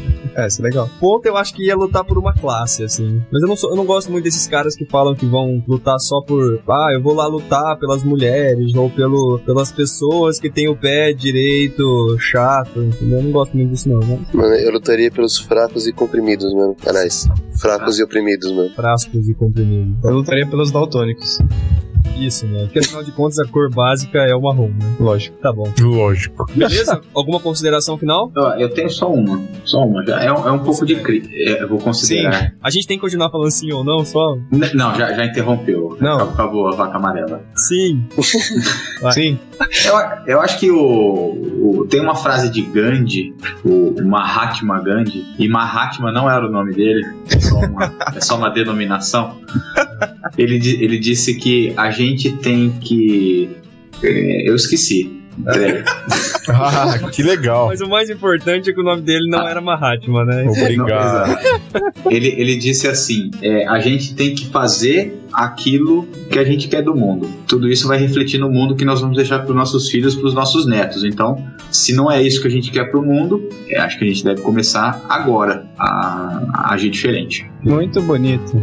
D: É, isso é legal.
A: ponto eu acho que ia lutar por uma classe, assim. Mas eu não, sou, eu não gosto muito desses caras que falam que vão lutar só por. Ah, eu vou lá lutar pelas mulheres ou pelo, pelas pessoas que têm o pé direito chato, entendeu? Eu não gosto muito disso, não, né?
E: Mano, eu lutaria pelos fracos e comprimidos, mano. Aliás, fracos e oprimidos, mano.
A: Frascos e comprimidos.
D: Eu lutaria pelos daltônicos.
A: Isso, né? Porque afinal de contas a cor básica é o marrom, né?
D: Lógico.
A: Tá bom.
B: Lógico.
A: Beleza? Alguma consideração final?
C: Eu tenho só uma. Só uma. Já. É, um- é um pouco de cri... é, eu vou considerar.
A: A gente tem que continuar falando sim ou não, só?
C: N- Não, já, já interrompeu.
D: Não.
C: Acabou, acabou a vaca amarela.
A: Sim.
D: Sim.
C: Eu, eu acho que o, o- tem uma frase de Gandhi, o Mahatma Gandhi, e Mahatma não era o nome dele, é só uma, é só uma denominação. Ele, ele disse que a gente tem que. é, Eu esqueci.
B: Ah, que legal.
A: Mas o mais importante é que o nome dele não era Mahatma, né?
B: Obrigado.
C: Não, ele, ele disse assim: é, a gente tem que fazer aquilo que a gente quer do mundo. Tudo isso vai refletir no mundo que nós vamos deixar para os nossos filhos, para os nossos netos. Então, se não é isso que a gente quer para o mundo, é, acho que a gente deve começar agora a, a agir diferente.
D: Muito bonito.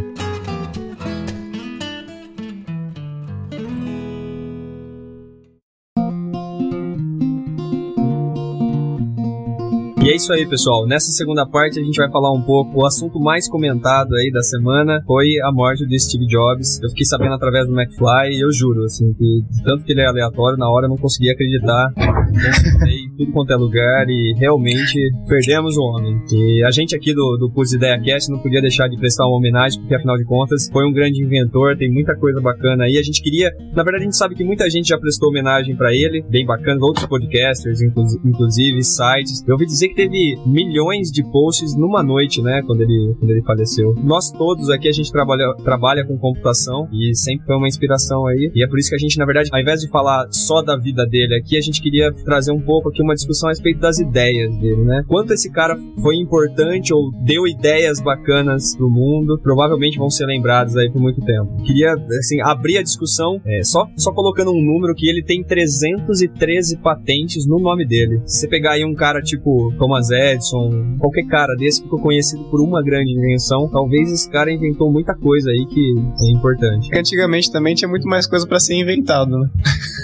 A: E é isso aí, pessoal. Nessa segunda parte a gente vai falar um pouco. O assunto mais comentado aí da semana foi a morte do Steve Jobs. Eu fiquei sabendo através do McFly e eu juro, assim, que tanto que ele é aleatório, na hora eu não conseguia acreditar. Consultei tudo quanto é lugar e realmente perdemos o homem. E a gente aqui do, do Pus Ideia Cast não podia deixar de prestar uma homenagem, porque afinal de contas foi um grande inventor, tem muita coisa bacana aí. A gente queria, na verdade a gente sabe que muita gente já prestou homenagem pra ele, bem bacana, outros podcasters, inclu- inclusive, sites. Eu ouvi dizer que teve milhões de posts numa noite, né, quando ele, quando ele faleceu. Nós todos aqui, a gente trabalha, trabalha com computação e sempre foi uma inspiração aí. E é por isso que a gente, na verdade, ao invés de falar só da vida dele aqui, a gente queria trazer um pouco aqui uma discussão a respeito das ideias dele, né? Quanto esse cara foi importante ou deu ideias bacanas pro mundo, provavelmente vão ser lembrados aí por muito tempo. Queria, assim, abrir a discussão é, só, só colocando um número que ele tem 313 patentes no nome dele. Se você pegar aí um cara tipo Thomas Edison, qualquer cara desse que ficou conhecido por uma grande invenção, talvez esse cara inventou muita coisa aí que é importante.
D: Porque antigamente também tinha muito mais coisa pra ser inventado, né?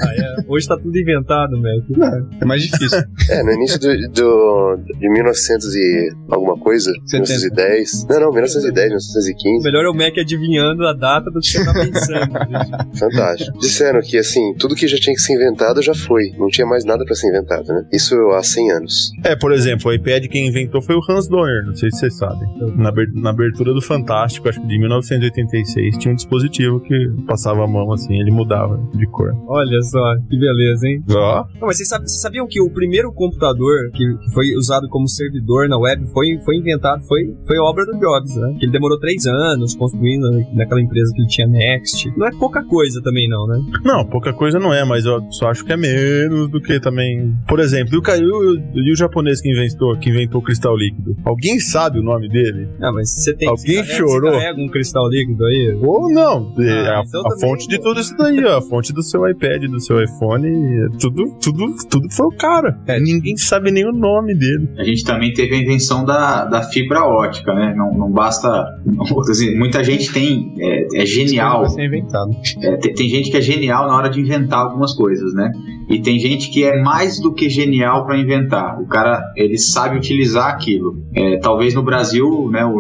A: Ah, é. Hoje tá tudo inventado, Mac.
D: É mais difícil.
E: É, no início do, do, de 1900 e alguma coisa, 1910. Não, não, 1910, 1915.
A: Melhor é o Mac adivinhando a data do que você tá pensando. gente.
E: Fantástico. Disseram que, assim, tudo que já tinha que ser inventado já foi. Não tinha mais nada pra ser inventado, né? Isso há 100 anos.
B: É, por exemplo, o iPad quem inventou foi o Hans Donner, não sei se vocês sabem. Na, aber- na abertura do Fantástico, acho que de 1986, tinha um dispositivo que passava a mão assim, ele mudava de cor.
A: Olha só, que beleza, hein?
B: Ó,
A: Não, mas vocês sabiam que o primeiro computador que, que foi usado como servidor na web foi, foi inventado, foi, foi obra do Jobs, né? Que ele demorou três anos construindo naquela empresa que ele tinha Next. Não é pouca coisa também, não, né?
B: Não, pouca coisa não é, mas eu só acho que é menos do que também. Por exemplo, e o, e o, o japonês que inventou, que inventou o cristal líquido? Alguém sabe o nome dele?
A: Ah, mas você tem
B: Alguém
A: carrega-
B: chorou?
A: Você carrega um cristal líquido aí?
B: Ou não? É
A: Ah,
B: a,
A: então
B: a fonte de tudo isso daí, ó. A fonte do seu iPad, do seu iPhone, é tudo, tudo, tudo foi o cara.
D: É.
B: Ninguém sabe nem o nome dele.
C: A gente também teve a invenção da, da fibra ótica, né? Não, não basta. dizer, muita gente tem. É, é genial.
D: Pra ser inventado.
C: É, tem, tem gente que é genial na hora de inventar algumas coisas, né? E tem gente que é mais do que genial para inventar. O cara, ele sabe utilizar aquilo. É, talvez no Brasil, né, o,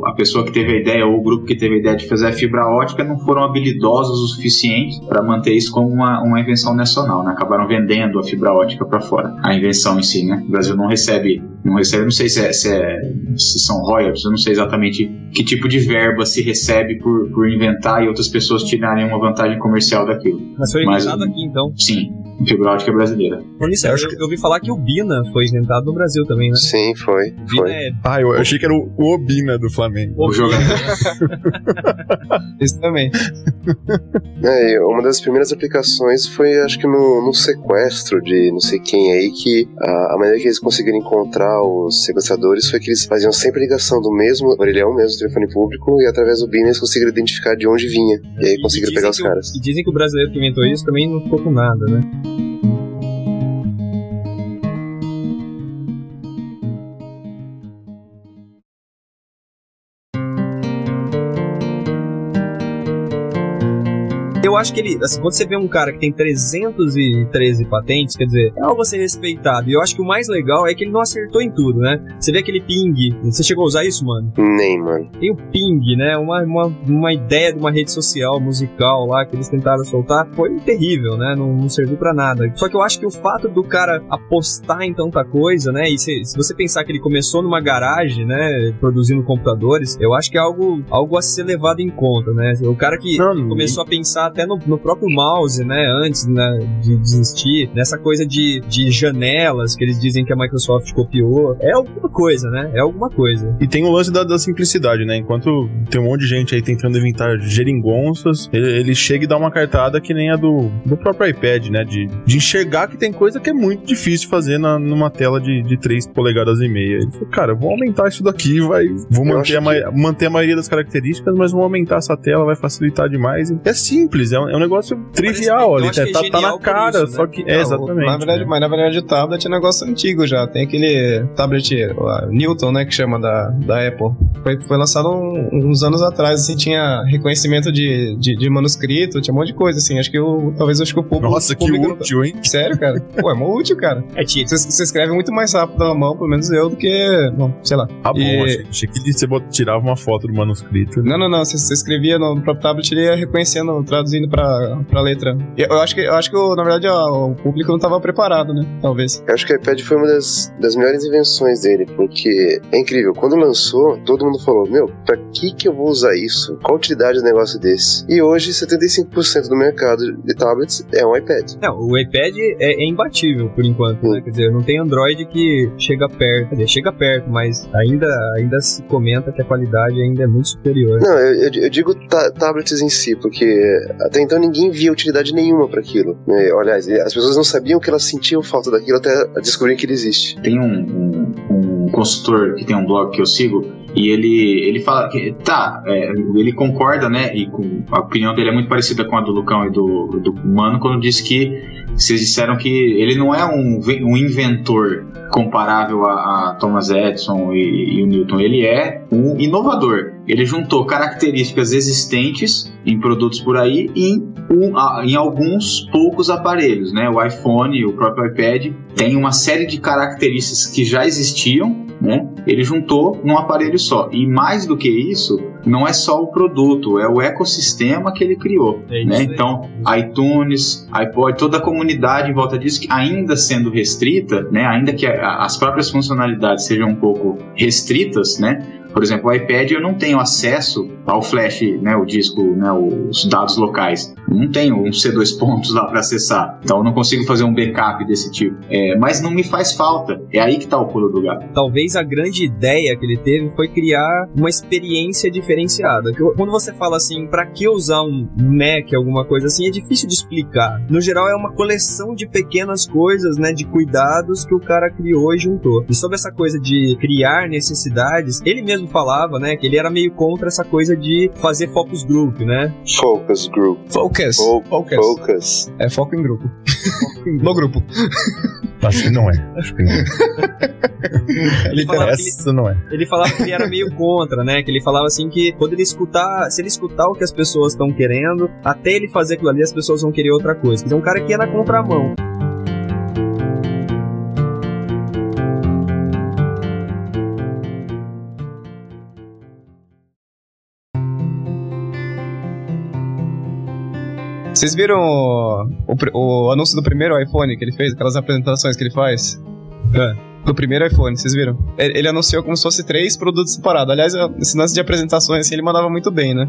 C: o- a pessoa que teve a ideia ou o grupo que teve a ideia de fazer a fibra ótica não foram habilidosos o suficiente para manter isso como uma, uma invenção nacional, né? Acabaram vendendo a fibra ótica para fora. A invenção em si, né? O Brasil não recebe, não recebe, não sei se, é, se, é- se são royalties, eu não sei exatamente que tipo de verba se recebe por, por inventar e outras pessoas tirarem uma vantagem comercial daquilo.
A: Mas foi
C: Mas-
A: inventado aqui, então.
C: Sim, fibra ótica brasileira.
A: Por isso, eu, eu ouvi falar que o Bina foi inventado no Brasil também, né?
E: Sim, foi.
A: O Bina
E: Foi.
A: é
B: Ah, eu achei que era o, o Obina do Flamengo.
C: O jogador.
D: Isso também.
E: É, uma das primeiras aplicações foi, acho que no, no sequestro de não sei quem aí, que a, a maneira que eles conseguiram encontrar os sequestradores foi que eles faziam sempre ligação do mesmo orelhão, mesmo telefone público, e através do BIM eles conseguiram identificar de onde vinha. E aí conseguiram pegar os
A: que o-
E: caras.
A: E dizem que o brasileiro que inventou isso também não ficou com nada, né? you Eu acho que ele, assim, quando você vê um cara que tem 313 patentes, quer dizer, é algo a ser respeitado. E eu acho que o mais legal é que ele não acertou em tudo, né? Você vê aquele ping. Você chegou a usar isso, mano?
E: Nem, mano.
A: Tem o ping, né? Uma, uma, uma ideia de uma rede social, musical lá, que eles tentaram soltar. Foi terrível, né? Não, não serviu para nada. Só que eu acho que o fato do cara apostar em tanta coisa, né? E se, se você pensar que ele começou numa garagem, né? Produzindo computadores, eu acho que é algo, algo a ser levado em conta, né? O cara que
B: Não,
A: começou a pensar até no, no próprio mouse, né? Antes né, de desistir, nessa coisa de, de janelas que eles dizem que a Microsoft copiou. É alguma coisa, né? É alguma coisa.
B: E tem o lance da, da simplicidade, né? Enquanto tem um monte de gente aí tentando inventar geringonças, ele, ele chega e dá uma cartada que nem a do, do próprio iPad, né? De, de enxergar que tem coisa que é muito difícil fazer na, numa tela de, de 3 polegadas e meia. Ele falou, cara, vou aumentar isso daqui, vai. Vou manter a, ma- manter a maioria das características, mas vou aumentar essa tela, vai facilitar demais. É simples, é um, é um negócio trivial
A: eu
B: ali.
A: que é
B: Tá, tá na cara,
A: isso,
B: só
A: né?
B: que.
D: Não,
B: É, exatamente.
D: Na verdade,
B: né?
D: Mas na verdade o tablet é um negócio antigo já. Tem aquele tablet a Newton, né, que chama da, da Apple. Foi, foi lançado um- uns anos atrás, assim, tinha reconhecimento de, de, de manuscrito, tinha um monte de coisa, assim. Acho que o, talvez acho que o público...
B: Nossa, que
D: público não-
B: útil, hein?
D: Sério, cara? Pô, é mó útil, cara.
A: É tipo.
D: Você, escreve muito mais rápido na mão, pelo menos eu, do que. Bom, sei lá.
B: Ah, bom,
D: E-
B: achei, achei que você tirava uma foto do manuscrito.
D: Não, não, não. Você, você escrevia no próprio tablet, ele ia reconhecendo, traduzindo pra, pra letra. E Eu acho que, eu acho que o- na verdade, ó, o público não tava preparado, né? Talvez.
E: Eu acho que o iPad foi uma das, das melhores invenções dele, porque é incrível. Quando lançou, todo mundo falou: Meu, pra que que eu vou usar isso? Qual a utilidade do negócio desse? E hoje, 75% do mercado de tablets é um iPad.
A: Não, o iPad é, é imbatível por enquanto, né? Quer dizer, não tem Android que chega perto. Quer dizer, chega perto, mas ainda, ainda se comenta que a qualidade ainda é muito superior.
E: Não, eu, eu- eu digo ta- tablets em si, porque até então ninguém via utilidade nenhuma para aquilo. Né? Aliás, as pessoas não sabiam que elas sentiam falta daquilo até descobrir que ele existe.
C: Tem um, um, um consultor que tem um blog que eu sigo e ele, ele fala que tá, é, ele concorda, né? E com, a opinião dele é muito parecida com a do Lucão e do, do Mano quando disse que vocês disseram que ele não é um, um inventor comparável a, a Thomas Edison e, e o Newton, ele é um inovador. Ele juntou características existentes em produtos por aí e em, um- em alguns poucos aparelhos, né? O iPhone, o próprio iPad tem uma série de características que já existiam, né? Ele juntou num aparelho só. E mais do que isso, não é só o produto, é o ecossistema que ele criou,
A: É
C: né? Então, iTunes, iPod, toda a comunidade em volta disso, que ainda sendo restrita, né? Ainda que as próprias funcionalidades sejam um pouco restritas, né? Por exemplo, o iPad eu não tenho acesso ao flash, né, o disco, né, os dados locais. Não tenho um C2 pontos lá para acessar. Então eu não consigo fazer um backup desse tipo. É, mas não me faz falta. É aí que tá o pulo do gato.
A: Talvez a grande ideia que ele teve foi criar uma experiência diferenciada. Quando você fala assim, pra que usar um Mac, alguma coisa assim, é difícil de explicar. No geral, é uma coleção de pequenas coisas, né, de cuidados que o cara criou e juntou. E sobre essa coisa de criar necessidades, ele mesmo falava, né, que ele era meio contra essa coisa de fazer focus group, né?
E: Focus Group.
D: Focus.
E: Fo-
D: Focus.
E: Focus.
D: É foco em grupo. no grupo.
B: Acho que não é. Acho que não é.
A: Ele falava que ele-
B: não é.
A: ele falava que ele era meio contra, né? Que ele falava assim que quando ele escutar, se ele escutar o que as pessoas estão querendo, até ele fazer aquilo ali, as pessoas vão querer outra coisa. Dizer, um cara que ia na contramão.
D: Vocês viram o, o o anúncio do primeiro iPhone que ele fez? Aquelas apresentações que ele faz? Do primeiro iPhone, vocês viram? Ele, anunciou como se fosse três produtos separados. Aliás, esse lance de apresentações assim, ele mandava muito bem, né?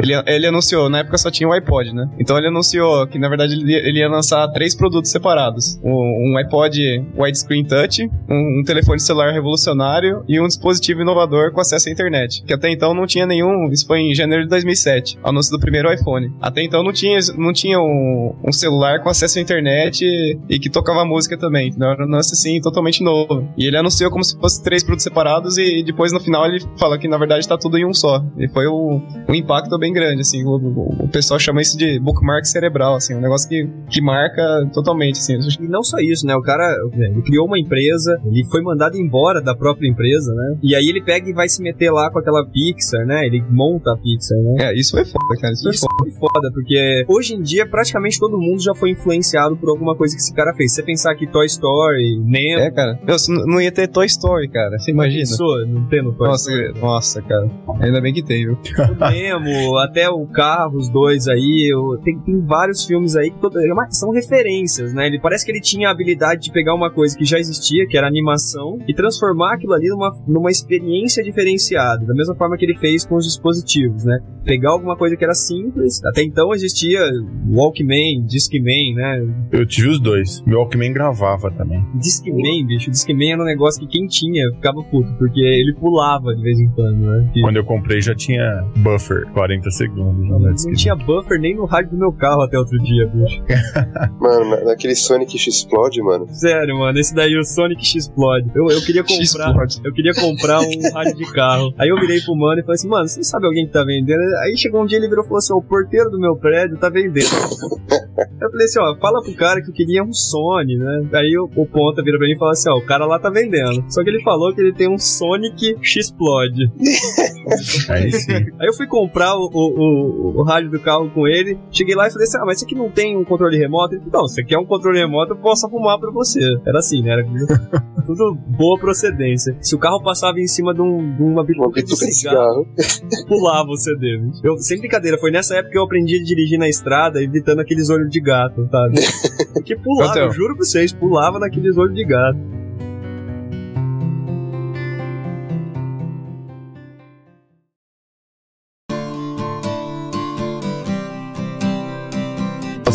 D: Ele, ele anunciou, na época só tinha o iPod, né? Então ele anunciou que na verdade ele, ia- ele ia lançar três produtos separados: um, um iPod widescreen touch, um, um telefone celular revolucionário e um dispositivo inovador com acesso à internet. Que até então não tinha nenhum. Isso foi em janeiro de 2007, anúncio do primeiro iPhone. Até então não tinha, não tinha um, um celular com acesso à internet e, que tocava música também. Era um lance assim totalmente novo. Novo. E ele anunciou como se fosse três produtos separados e, depois no final ele fala que na verdade tá tudo em um só. E foi um, um impacto bem grande, assim. O, o, o, pessoal chama isso de bookmark cerebral, assim, um negócio que, que marca totalmente, assim.
A: E não só isso, né? O cara ele criou uma empresa, ele foi mandado embora da própria empresa, né? E aí ele pega e vai se meter lá com aquela Pixar, né? Ele monta a Pixar, né?
D: É, isso foi foda, cara. Isso,
A: isso
D: foi
A: foda. foda, porque hoje em dia praticamente todo mundo já foi influenciado por alguma coisa que esse cara fez. Se você pensar que Toy Story, Nemo...
D: É, cara. Meu, não ia ter Toy Story, cara. Você imagina? Isso,
A: não tem no Toy
D: nossa,
A: Story.
D: Nossa, cara. Ainda bem que tem, viu?
A: O Nemo, até o carro, os dois aí, eu, tem, tem vários filmes aí que todo, é são referências, né? Ele parece que ele tinha a habilidade de pegar uma coisa que já existia, que era animação, e transformar aquilo ali numa, numa experiência diferenciada, da mesma forma que ele fez com os dispositivos, né? Pegar alguma coisa que era simples, até então existia Walkman, Discman, né?
B: Eu tive os dois. Meu Walkman gravava também.
A: Discman, bicho, Discman era um negócio que quem tinha ficava puto, porque ele pulava de vez em quando, né? Que...
B: Quando eu comprei já tinha buffer, 40 segundos.
A: Não, não tinha buffer nem no rádio do meu carro até outro dia, bicho.
E: mano, naquele Sonic X-Explode, mano.
A: Sério, mano, esse daí, o Sonic X-Explode. Eu, eu queria comprar. Eu queria comprar um rádio de carro. Aí eu virei pro mano e falei assim, mano, você sabe alguém que tá vendendo? Aí chegou um dia ele virou e falou assim: o porteiro do meu prédio tá vendendo. eu falei assim, ó, fala pro cara que eu queria um Sony, né? Aí o, o ponta vira pra mim e fala assim, ó, o cara lá tá vendendo. Só que ele falou que ele tem um Sonic X-Explode.
B: Aí sim.
A: Aí eu fui comprar o, o, o, o, rádio do carro com ele. Cheguei lá e falei assim: Ah, mas isso aqui não tem um controle remoto? Ele falou: Não, se você quer um controle remoto, eu posso arrumar pra você. Era assim, né? Era tudo boa procedência. Se o carro passava em cima de, um, de uma bituca de cigarro, pulava o CD. Eu, sem brincadeira, foi nessa época que eu aprendi a dirigir na estrada, evitando aqueles olhos de gato, sabe? Porque pulava, eu juro pra vocês, pulava naqueles olhos de gato.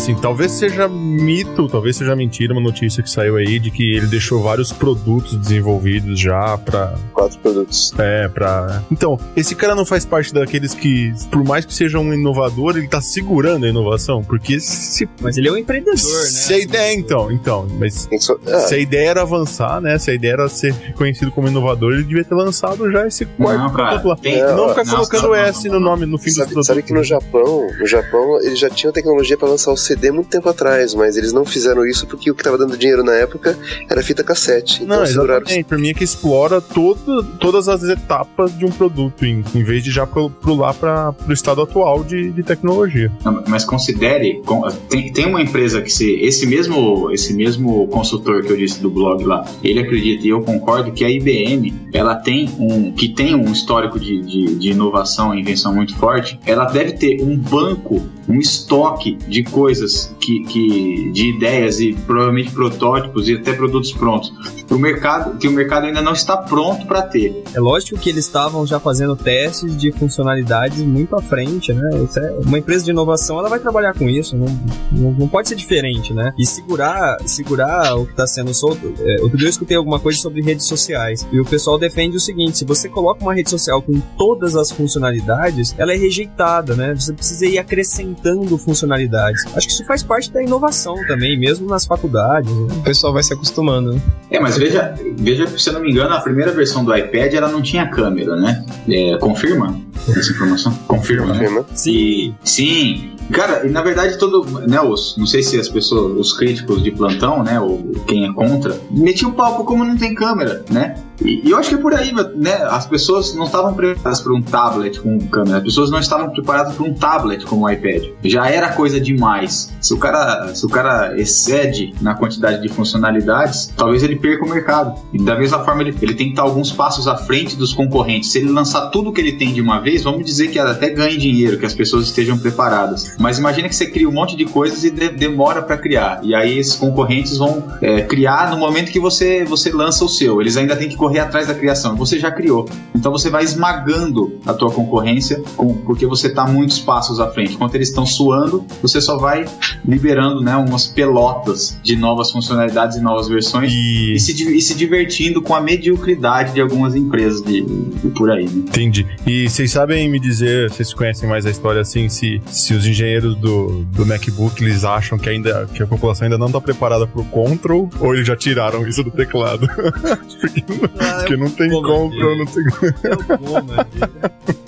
B: Assim, talvez seja mito, talvez seja mentira uma notícia que saiu aí de que ele deixou vários produtos desenvolvidos já pra.
E: Quatro produtos.
B: É, pra. Então, esse cara não faz parte daqueles que, por mais que seja um inovador, ele tá segurando a inovação, porque se.
A: Mas ele é um empreendedor, né?
B: Se a ideia, então, então, mas.
E: Ah.
B: Se a ideia era avançar, né? Se a ideia era ser reconhecido como inovador, ele devia ter lançado já esse quarto
C: não,
B: produto lá.
C: Tem...
B: É, não ficar colocando não, S no nome, no fim
E: sabe,
B: dos produtos.
E: Sabe que no Japão, no Japão, eles já tinham tecnologia para lançar o CD muito tempo atrás, mas eles não fizeram isso porque o que estava dando dinheiro na época era fita cassete. Então
B: não, exatamente. Por mim é que explora todo, todas as etapas de um produto, em, em vez de já pular para o estado atual de, de tecnologia.
C: Não, mas considere, tem, tem uma empresa que se esse mesmo esse mesmo consultor que eu disse do blog lá, ele acredita e eu concordo que a IBM ela tem um que tem um histórico de, de, de inovação e invenção muito forte, ela deve ter um banco, um estoque de coisas que, que, de ideias e provavelmente protótipos e até produtos prontos o mercado que o mercado ainda não está pronto para ter.
A: É lógico que eles estavam já fazendo testes de funcionalidades muito à frente, né? É uma empresa de inovação ela vai trabalhar com isso, não, não, não pode ser diferente, né? E segurar, segurar o que está sendo solto. É, outro dia eu escutei alguma coisa sobre redes sociais e o pessoal defende o seguinte: se você coloca uma rede social com todas as funcionalidades, ela é rejeitada, né? Você precisa ir acrescentando funcionalidades. Acho que isso faz parte da inovação também, mesmo nas faculdades. Né?
D: O pessoal vai se acostumando. Né?
C: É, mas veja, veja se eu não me engano, a primeira versão do iPad ela não tinha câmera, né? É, confirma essa informação? Confirma,
E: confirma.
C: né? Sim. Sim. Cara, e na verdade todo, né, os, não sei se as pessoas, os críticos de plantão, né, ou quem é contra, metiam o palco como não tem câmera, né? E, e, eu acho que é por aí, né? As pessoas não estavam preparadas para um tablet com câmera. As pessoas não estavam preparadas para um tablet como o iPad. Já era coisa demais. Se o cara, se o cara excede na quantidade de funcionalidades, talvez ele perca o mercado. E da mesma forma, ele, ele tem que estar alguns passos à frente dos concorrentes. Se ele lançar tudo que ele tem de uma vez, vamos dizer que até ganhe dinheiro, que as pessoas estejam preparadas. Mas imagina que você cria um monte de coisas e de, demora para criar. E aí esses concorrentes vão é, criar no momento que você, você lança o seu. Eles ainda têm que correr atrás da criação. Você já criou. Então você vai esmagando a tua concorrência com- porque você está muitos passos à frente. Enquanto eles estão suando, você só vai liberando né, umas pelotas de novas funcionalidades e novas versões
B: E.
C: e se, e se divertindo com a mediocridade de algumas empresas de, de por aí. Né?
B: Entendi. E vocês sabem me dizer, vocês conhecem mais a história assim, se, se os engenheiros do, do MacBook eles acham que ainda que a população ainda não tá preparada pro Control ou eles já tiraram isso do teclado? porque, porque não tem
A: mano,
B: não tem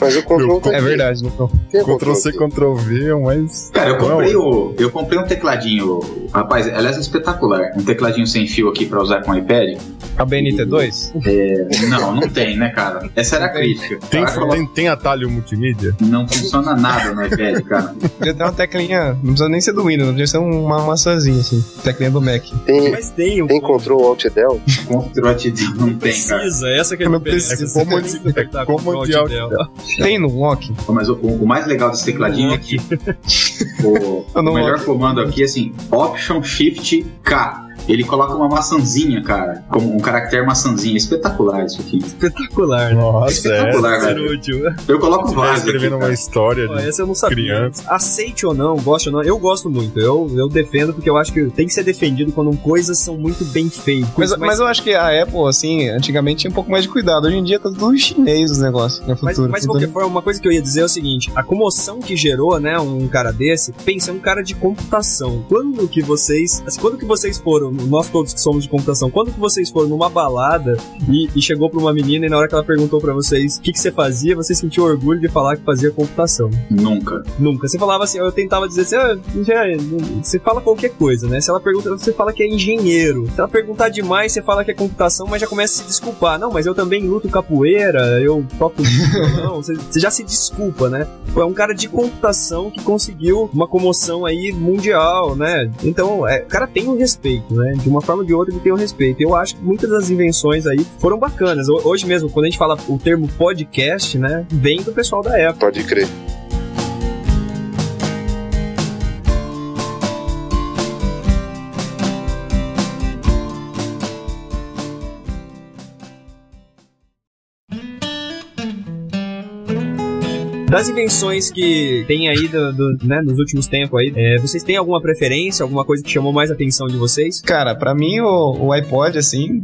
E: Mas o control tá
D: É verdade, não
E: Tem
B: Ctrl C. Ctrl V, é o mais.
C: Cara, eu
B: Não,
C: comprei, o, eu comprei um tecladinho, rapaz, aliás, é espetacular. Um tecladinho sem fio aqui pra usar com o iPad.
D: A BNT2?
C: Não, não tem, né, cara? Essa era a crítica.
B: Tem,
C: coloca-
B: tem, tem atalho multimídia?
C: Não funciona nada no iPad, cara.
D: Podia ter uma teclinha, não precisa nem ser do Windows, podia ser uma maçãzinha assim, teclinha do Mac.
E: Tem,
A: Mas tem um
E: tem Control Alt Del?
C: Control não tem, cara.
A: Precisa, essa que é a diferença. Você
B: Como
A: apertar
B: como de
A: Alt
B: Alt
A: Del.
D: Tem no Walk?
C: Mas o, o mais legal desse tecladinho é que o, o melhor comando aqui é assim, Option Shift K. Ele coloca uma maçãzinha, cara, como um caractere maçãzinha. Espetacular isso aqui.
A: Espetacular, né?
B: Nossa, é.
C: Espetacular,
A: Ser
C: velho.
A: útil.
C: Eu coloco
B: Você tá
C: vários aqui,
B: escrevendo uma
C: cara.
B: história
A: Ó,
B: de
A: essa eu não sabia.
B: criança.
A: Aceite ou não, goste ou não, eu gosto muito. Eu, eu defendo porque eu acho que tem que ser defendido quando coisas são muito bem feitas.
D: Mas, mas eu acho que a Apple, assim, antigamente tinha um pouco mais de cuidado. Hoje em dia tá tudo chinês os negócios
A: Mas,
D: futuro.
A: mas de qualquer forma, uma coisa que eu ia dizer é o seguinte: a comoção que gerou, né, um cara desse, pensa, é um cara de computação. Quando que vocês. assim, quando que vocês foram, nós todos que somos de computação, quando que vocês foram numa balada e, e chegou pra uma menina e na hora que ela perguntou pra vocês o que, que você fazia, você sentiu orgulho de falar que fazia computação?
C: Nunca.
A: Nunca. Você falava assim, eu tentava dizer assim, ah, você fala qualquer coisa, né? Se ela pergunta, você fala que é engenheiro. Se ela perguntar demais, você fala que é computação, mas já começa a se desculpar. Não, mas eu também luto capoeira, eu toco não, você, você já se desculpa, né? É um cara de computação que conseguiu uma comoção aí mundial, né? Então, é, o cara tem o respeito, né? De uma forma ou de outra ele tem o respeito. Eu acho que muitas das invenções aí foram bacanas. Ho- Hoje mesmo, quando a gente fala o termo podcast, né? Vem do pessoal da Apple.
E: Pode crer.
A: Das invenções que tem aí do, do- né, nos últimos tempos aí, é, vocês têm alguma preferência, alguma coisa que chamou mais a atenção de vocês?
D: Cara, pra mim o, o iPod, assim,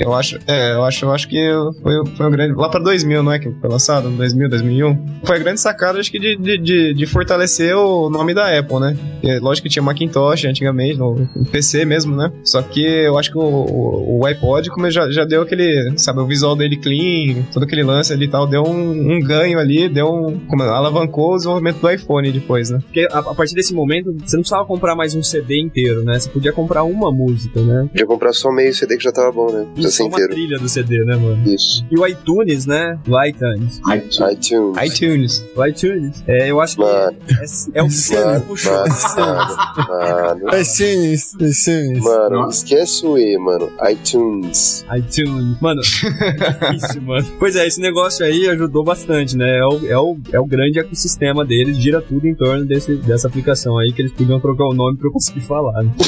D: eu acho, é, eu acho, eu acho que foi, foi um grande. Lá pra 2000, não é? Que foi lançado? 2000, 2001. Foi a grande sacada, acho que, de, de, de, de fortalecer o nome da Apple, né? Lógico que tinha Macintosh antigamente, no, no PC mesmo, né? Só que eu acho que o, o, o iPod, como já, já deu aquele, sabe, o visual dele clean, todo aquele lance ali e tal, deu um, um ganho ali, deu um. Como, alavancou o desenvolvimento do iPhone depois, né?
A: Porque a, a partir desse momento, você não precisava comprar mais um CD inteiro, né? Você podia comprar uma música, né?
E: Podia comprar só meio CD que já tava bom, né? Precisa ser
A: só uma
E: inteiro.
A: trilha do CD, né, mano?
E: Isso.
A: E o iTunes, né? O iTunes.
E: ITunes.
D: iTunes.
A: O iTunes. É, eu acho que
E: Mano.
A: é, é o que
E: Mano,
A: puxou.
E: mano, mano,
B: É sim, é sim.
E: mano, esquece o E, mano. iTunes.
A: iTunes. Mano, é difícil, mano. Pois é, esse negócio aí ajudou bastante, né? É o, é o, é o grande ecossistema deles, gira tudo em torno desse, dessa aplicação aí, que eles podiam trocar o nome pra eu conseguir falar. Né?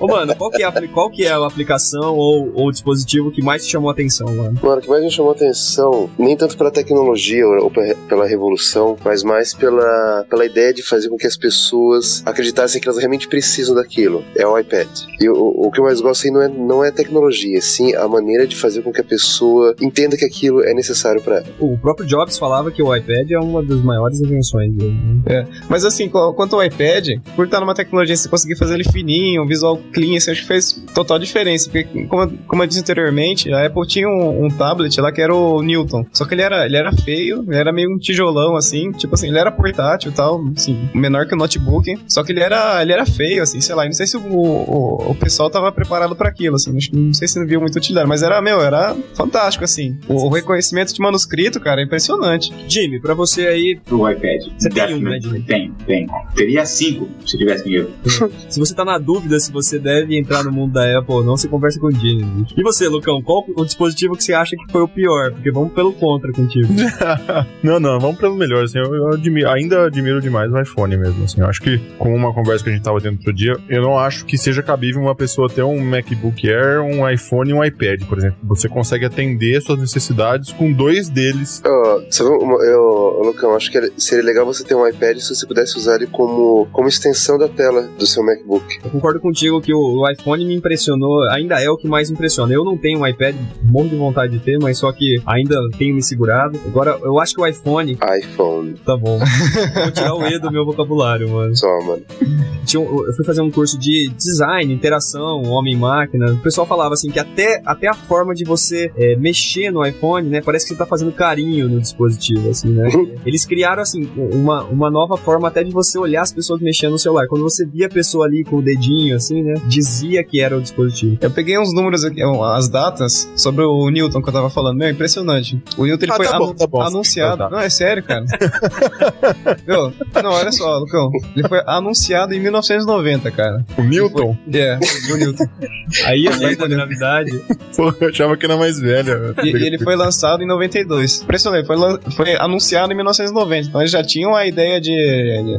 A: Ô, mano, qual que, é a, qual que é a aplicação ou, ou dispositivo que mais te chamou a atenção, mano?
E: Mano, o que mais me chamou a atenção, nem tanto pela tecnologia ou pe- pela revolução, mas mais pela, pela ideia de fazer com que as pessoas acreditassem que elas realmente precisam daquilo. É o iPad. E o, o que eu mais gosto aí não é, não é a tecnologia, sim a maneira de fazer com que a pessoa entenda que aquilo é necessário pra ela.
A: O próprio Jobs falava que o iPad é uma das maiores invenções dele. Né?
D: Mas assim, qu- quanto ao iPad, por estar numa tecnologia, você conseguir fazer ele fininho, um visual clean, assim, acho que fez total diferença. Porque, como, eu- como eu disse anteriormente, a Apple tinha um, um tablet lá que era o Newton. Só que ele era, ele era feio, ele era meio um tijolão, assim. Tipo assim, ele era portátil e tal, assim, menor que o notebook. Só que ele era, ele era feio, assim, sei lá. e Não sei se o, o, o pessoal tava preparado pra aquilo, assim. Acho que Não sei se não viu muito utilidade, mas era, meu, era fantástico, assim. O, o reconhecimento de manuscrito, cara, é impressionante.
A: Jimmy, pra você aí,
C: pro iPad.
A: Você tem um, né,
C: Tem, tem. Teria cinco, se tivesse dinheiro.
A: se você tá na dúvida se você deve entrar no mundo da Apple ou não, você conversa com o Gene. bicho. E você, Lucão, qual o dispositivo que você acha que foi o pior? Porque vamos pelo contra contigo.
B: Não, não, vamos pelo melhor, assim, eu, eu admi- ainda admiro demais o iPhone mesmo, assim, eu acho que, com uma conversa que a gente tava tendo outro dia, eu não acho que seja cabível uma pessoa ter um MacBook Air, um iPhone e um iPad, por exemplo. Você consegue atender suas necessidades com dois deles.
E: Ó, sabe uma- eu, Lucão, acho que seria legal você ter um iPad se você pudesse usar ele como, como extensão da tela do seu MacBook.
A: Eu concordo contigo que o, o iPhone me impressionou, ainda é o que mais impressiona. Eu não tenho um iPad, morro de vontade de ter, mas só que ainda tenho me segurado. Agora, eu acho que o iPhone,
E: iPhone,
A: tá bom. Vou tirar o E do meu vocabulário, mano.
E: só, mano.
A: Eu fui fazer um curso de design, interação, homem-máquina. O pessoal falava assim que até, até a forma de você é, mexer no iPhone, né? Parece que você tá fazendo carinho no dispositivo, assim, né? Eles criaram, assim, uma, uma nova forma até de você olhar as pessoas mexendo no celular. Quando você via a pessoa ali com o dedinho, assim, né? Dizia que era o dispositivo.
D: Eu peguei uns números aqui, as datas, sobre o Newton que eu tava falando. Meu, impressionante. O Newton ele
B: Ah,
D: foi
B: tá bom,
D: anu-
B: tá bom.
D: anunciado.
B: Tá.
D: Não, é sério, cara. Meu, não, olha só, Lucão. Ele foi anunciado em 1990, cara.
B: O Newton?
D: É, o Newton.
A: Aí a lei da gravidade.
B: Pô, eu achava que era mais velha.
D: E, e ele foi lançado em 92. Impressionante, foi, foi anunciado em 1990. Então eles já tinham a ideia de.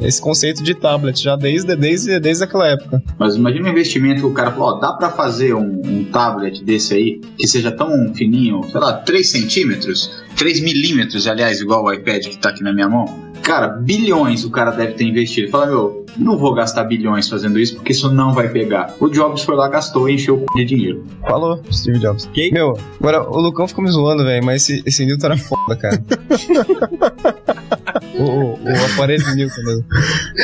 D: esse conceito de tablet, já desde, desde, desde aquela época.
C: Mas imagina o investimento que o cara falou, dá pra fazer um, um tablet desse aí, que seja tão fininho, sei lá, 3 centímetros, 3 milímetros, aliás, igual o iPad que tá aqui na minha mão. Cara, bilhões o cara deve ter investido. Fala, meu, não vou gastar bilhões fazendo isso, porque isso não vai pegar. O Jobs foi lá, gastou e encheu o c... de dinheiro.
D: Falou, Steve Jobs.
A: Que?
D: Meu, agora o Lucão ficou me zoando, velho, mas esse, esse Newton era foda, cara. o, o, o aparelho do Newton mesmo.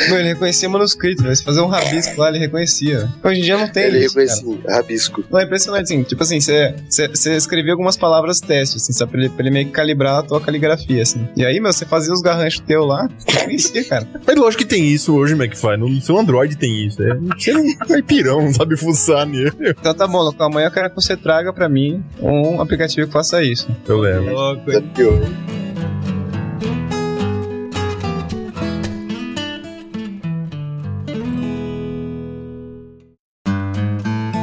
D: Meu, ele reconhecia manuscrito, velho. Se fazer um rabisco lá, ele reconhecia. Hoje em dia não tem
E: ele
D: isso, cara.
E: reconhecia rabisco.
D: Não, é impressionante, assim. Tipo assim, você escrevia algumas palavras teste, assim, sabe? Pra ele, pra ele meio que calibrar a tua caligrafia, assim. E aí, meu, você fazia os garranchos teu lá, reconhecia, cara.
B: Mas lógico que tem isso hoje, McFly. No seu Android tem isso. É, você não é pirão, não sabe fuçar nele.
D: Então tá bom, Lucão. Amanhã eu quero que você traga pra mim um aplicativo que faça isso.
B: Eu levo.
A: Louco,
E: É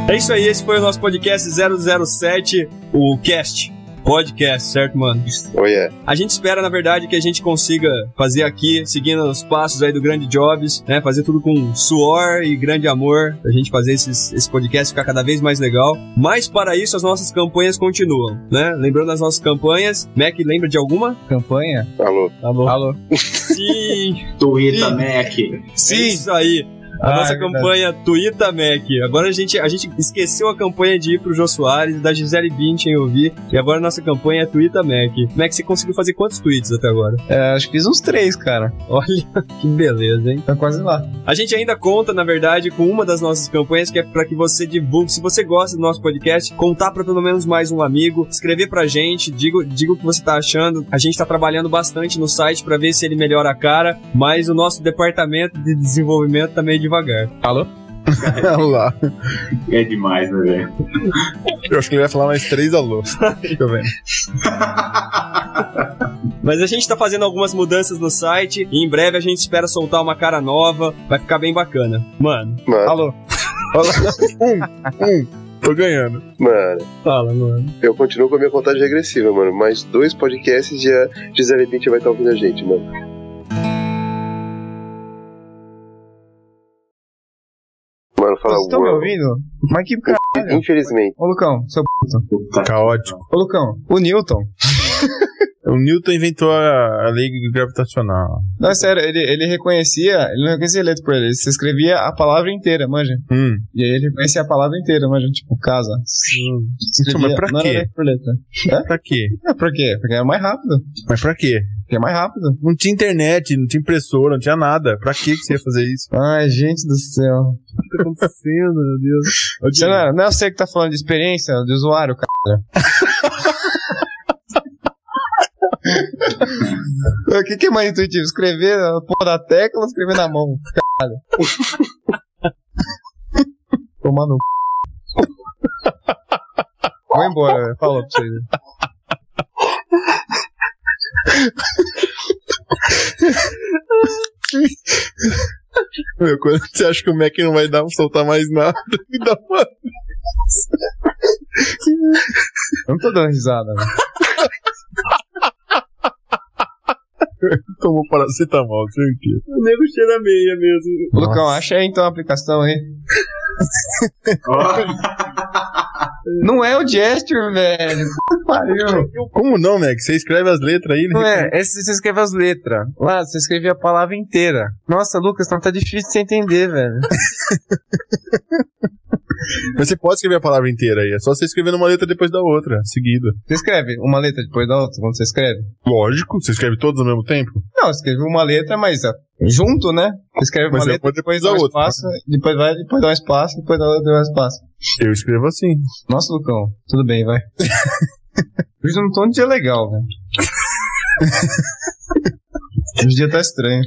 A: É isso aí, esse foi o nosso podcast 007, o cast. Podcast, certo, mano?
E: Oh, yeah.
A: A gente espera, na verdade, que a gente consiga fazer aqui, seguindo os passos aí do Grande Jobs, né? Fazer tudo com suor e grande amor, pra gente fazer esses, esse podcast ficar cada vez mais legal. Mas para isso, as nossas campanhas continuam, né? Lembrando das nossas campanhas, Mac, lembra de alguma?
D: Campanha?
E: Alô.
A: Alô?
D: Alô?
A: Sim!
C: Twitter,
A: Sim.
C: Mac.
A: É isso aí. A
D: Ah,
A: nossa
D: é
A: campanha Tuita Mac. Agora a gente, a gente esqueceu a campanha de ir pro Jô Soares, da Gisele Bündchen ouvir. E agora a nossa campanha é Tuita Mac. Mac, você conseguiu fazer quantos tweets até agora?
D: É, acho que fiz uns três, cara.
A: Olha, que beleza, hein?
D: Tá quase lá.
A: A gente ainda conta, na verdade, com uma das nossas campanhas que é para que você divulgue. Se você gosta do nosso podcast, contar para pelo menos mais um amigo, escrever pra gente, diga, diga o que você tá achando. A gente tá trabalhando bastante no site para ver se ele melhora a cara, mas o nosso departamento de desenvolvimento tá meio devagar.
D: Alô?
B: Olha lá.
C: É demais, né, velho?
B: Eu acho que ele vai falar mais três alôs. Deixa eu ver.
A: Mas a gente tá fazendo algumas mudanças no site e em breve a gente espera soltar uma cara nova, vai ficar bem bacana. Mano,
E: Mano,
D: Alô?
B: Um, um. Tô ganhando.
E: mano,
A: fala, mano.
E: eu continuo com a minha contagem regressiva, mano. Mais dois podcasts e a Gisele Bündchen vai estar ouvindo a gente, mano.
D: Vocês estão me ouvindo? Mas que caralho.
E: Infelizmente.
D: Ô, Lucão, seu puto.
C: Puta
B: Caótico.
D: Ô, Lucão, o Newton.
B: O Newton inventou a, a lei gravitacional.
D: Não, é sério, ele, ele reconhecia, ele não reconhecia letra por ele, ele escrevia a palavra inteira, manja.
B: Hum.
D: E aí ele reconhecia a palavra inteira, manja, tipo, casa. Escrevia,
B: mas pra
D: não era
B: quê?
D: letra por letra.
B: Pra quê?
D: É, por quê? Porque era mais rápido.
B: Mas pra quê?
D: Porque é mais rápido.
B: Não tinha internet, não tinha impressora, não tinha nada. Pra que que você ia fazer isso?
D: Ai, gente do céu.
A: O que tá acontecendo, meu Deus?
D: Não, é- não é você que tá falando de experiência, de usuário, cara. O que, que é mais intuitivo? Escrever a porra da tecla ou escrever na mão? Caralho. Tomar no c. Vou embora, velho. Falou pra vocês.
B: Meu, quando você acha que o Mac não vai dar, soltar mais nada, me dá uma.
D: Eu não tô dando risada, né?
B: Tomou paracetamol, certeza.
A: O nego cheira meia mesmo.
D: Lucão, acha aí então a aplicação aí.
C: Ó,
D: Não é o gesture, velho. Pariu.
B: Como não, Mac? Você escreve as letras aí,
D: Não
B: né?
D: é, esse você escreve as letras. Lá, você escreve a palavra inteira. Nossa, Lucas, não tá difícil de você entender, velho.
B: Mas você pode escrever a palavra inteira aí. É só você escrever uma letra depois da outra, seguida.
D: Você escreve uma letra depois da outra, quando você escreve?
B: Lógico, você escreve todos ao mesmo tempo.
D: Não, escreve uma letra, mas ó, junto, né? Você escreve uma
B: Mas é
D: letra,
B: uma
D: depois
B: depois
D: dá
B: da
D: um
B: outra.
D: espaço, depois vai, depois dá um espaço, depois dá outro, dá um espaço.
B: Eu escrevo assim.
D: Nossa, Lucão, tudo bem, vai. Hoje não tô um dia legal, velho. Hoje o dia tá estranho.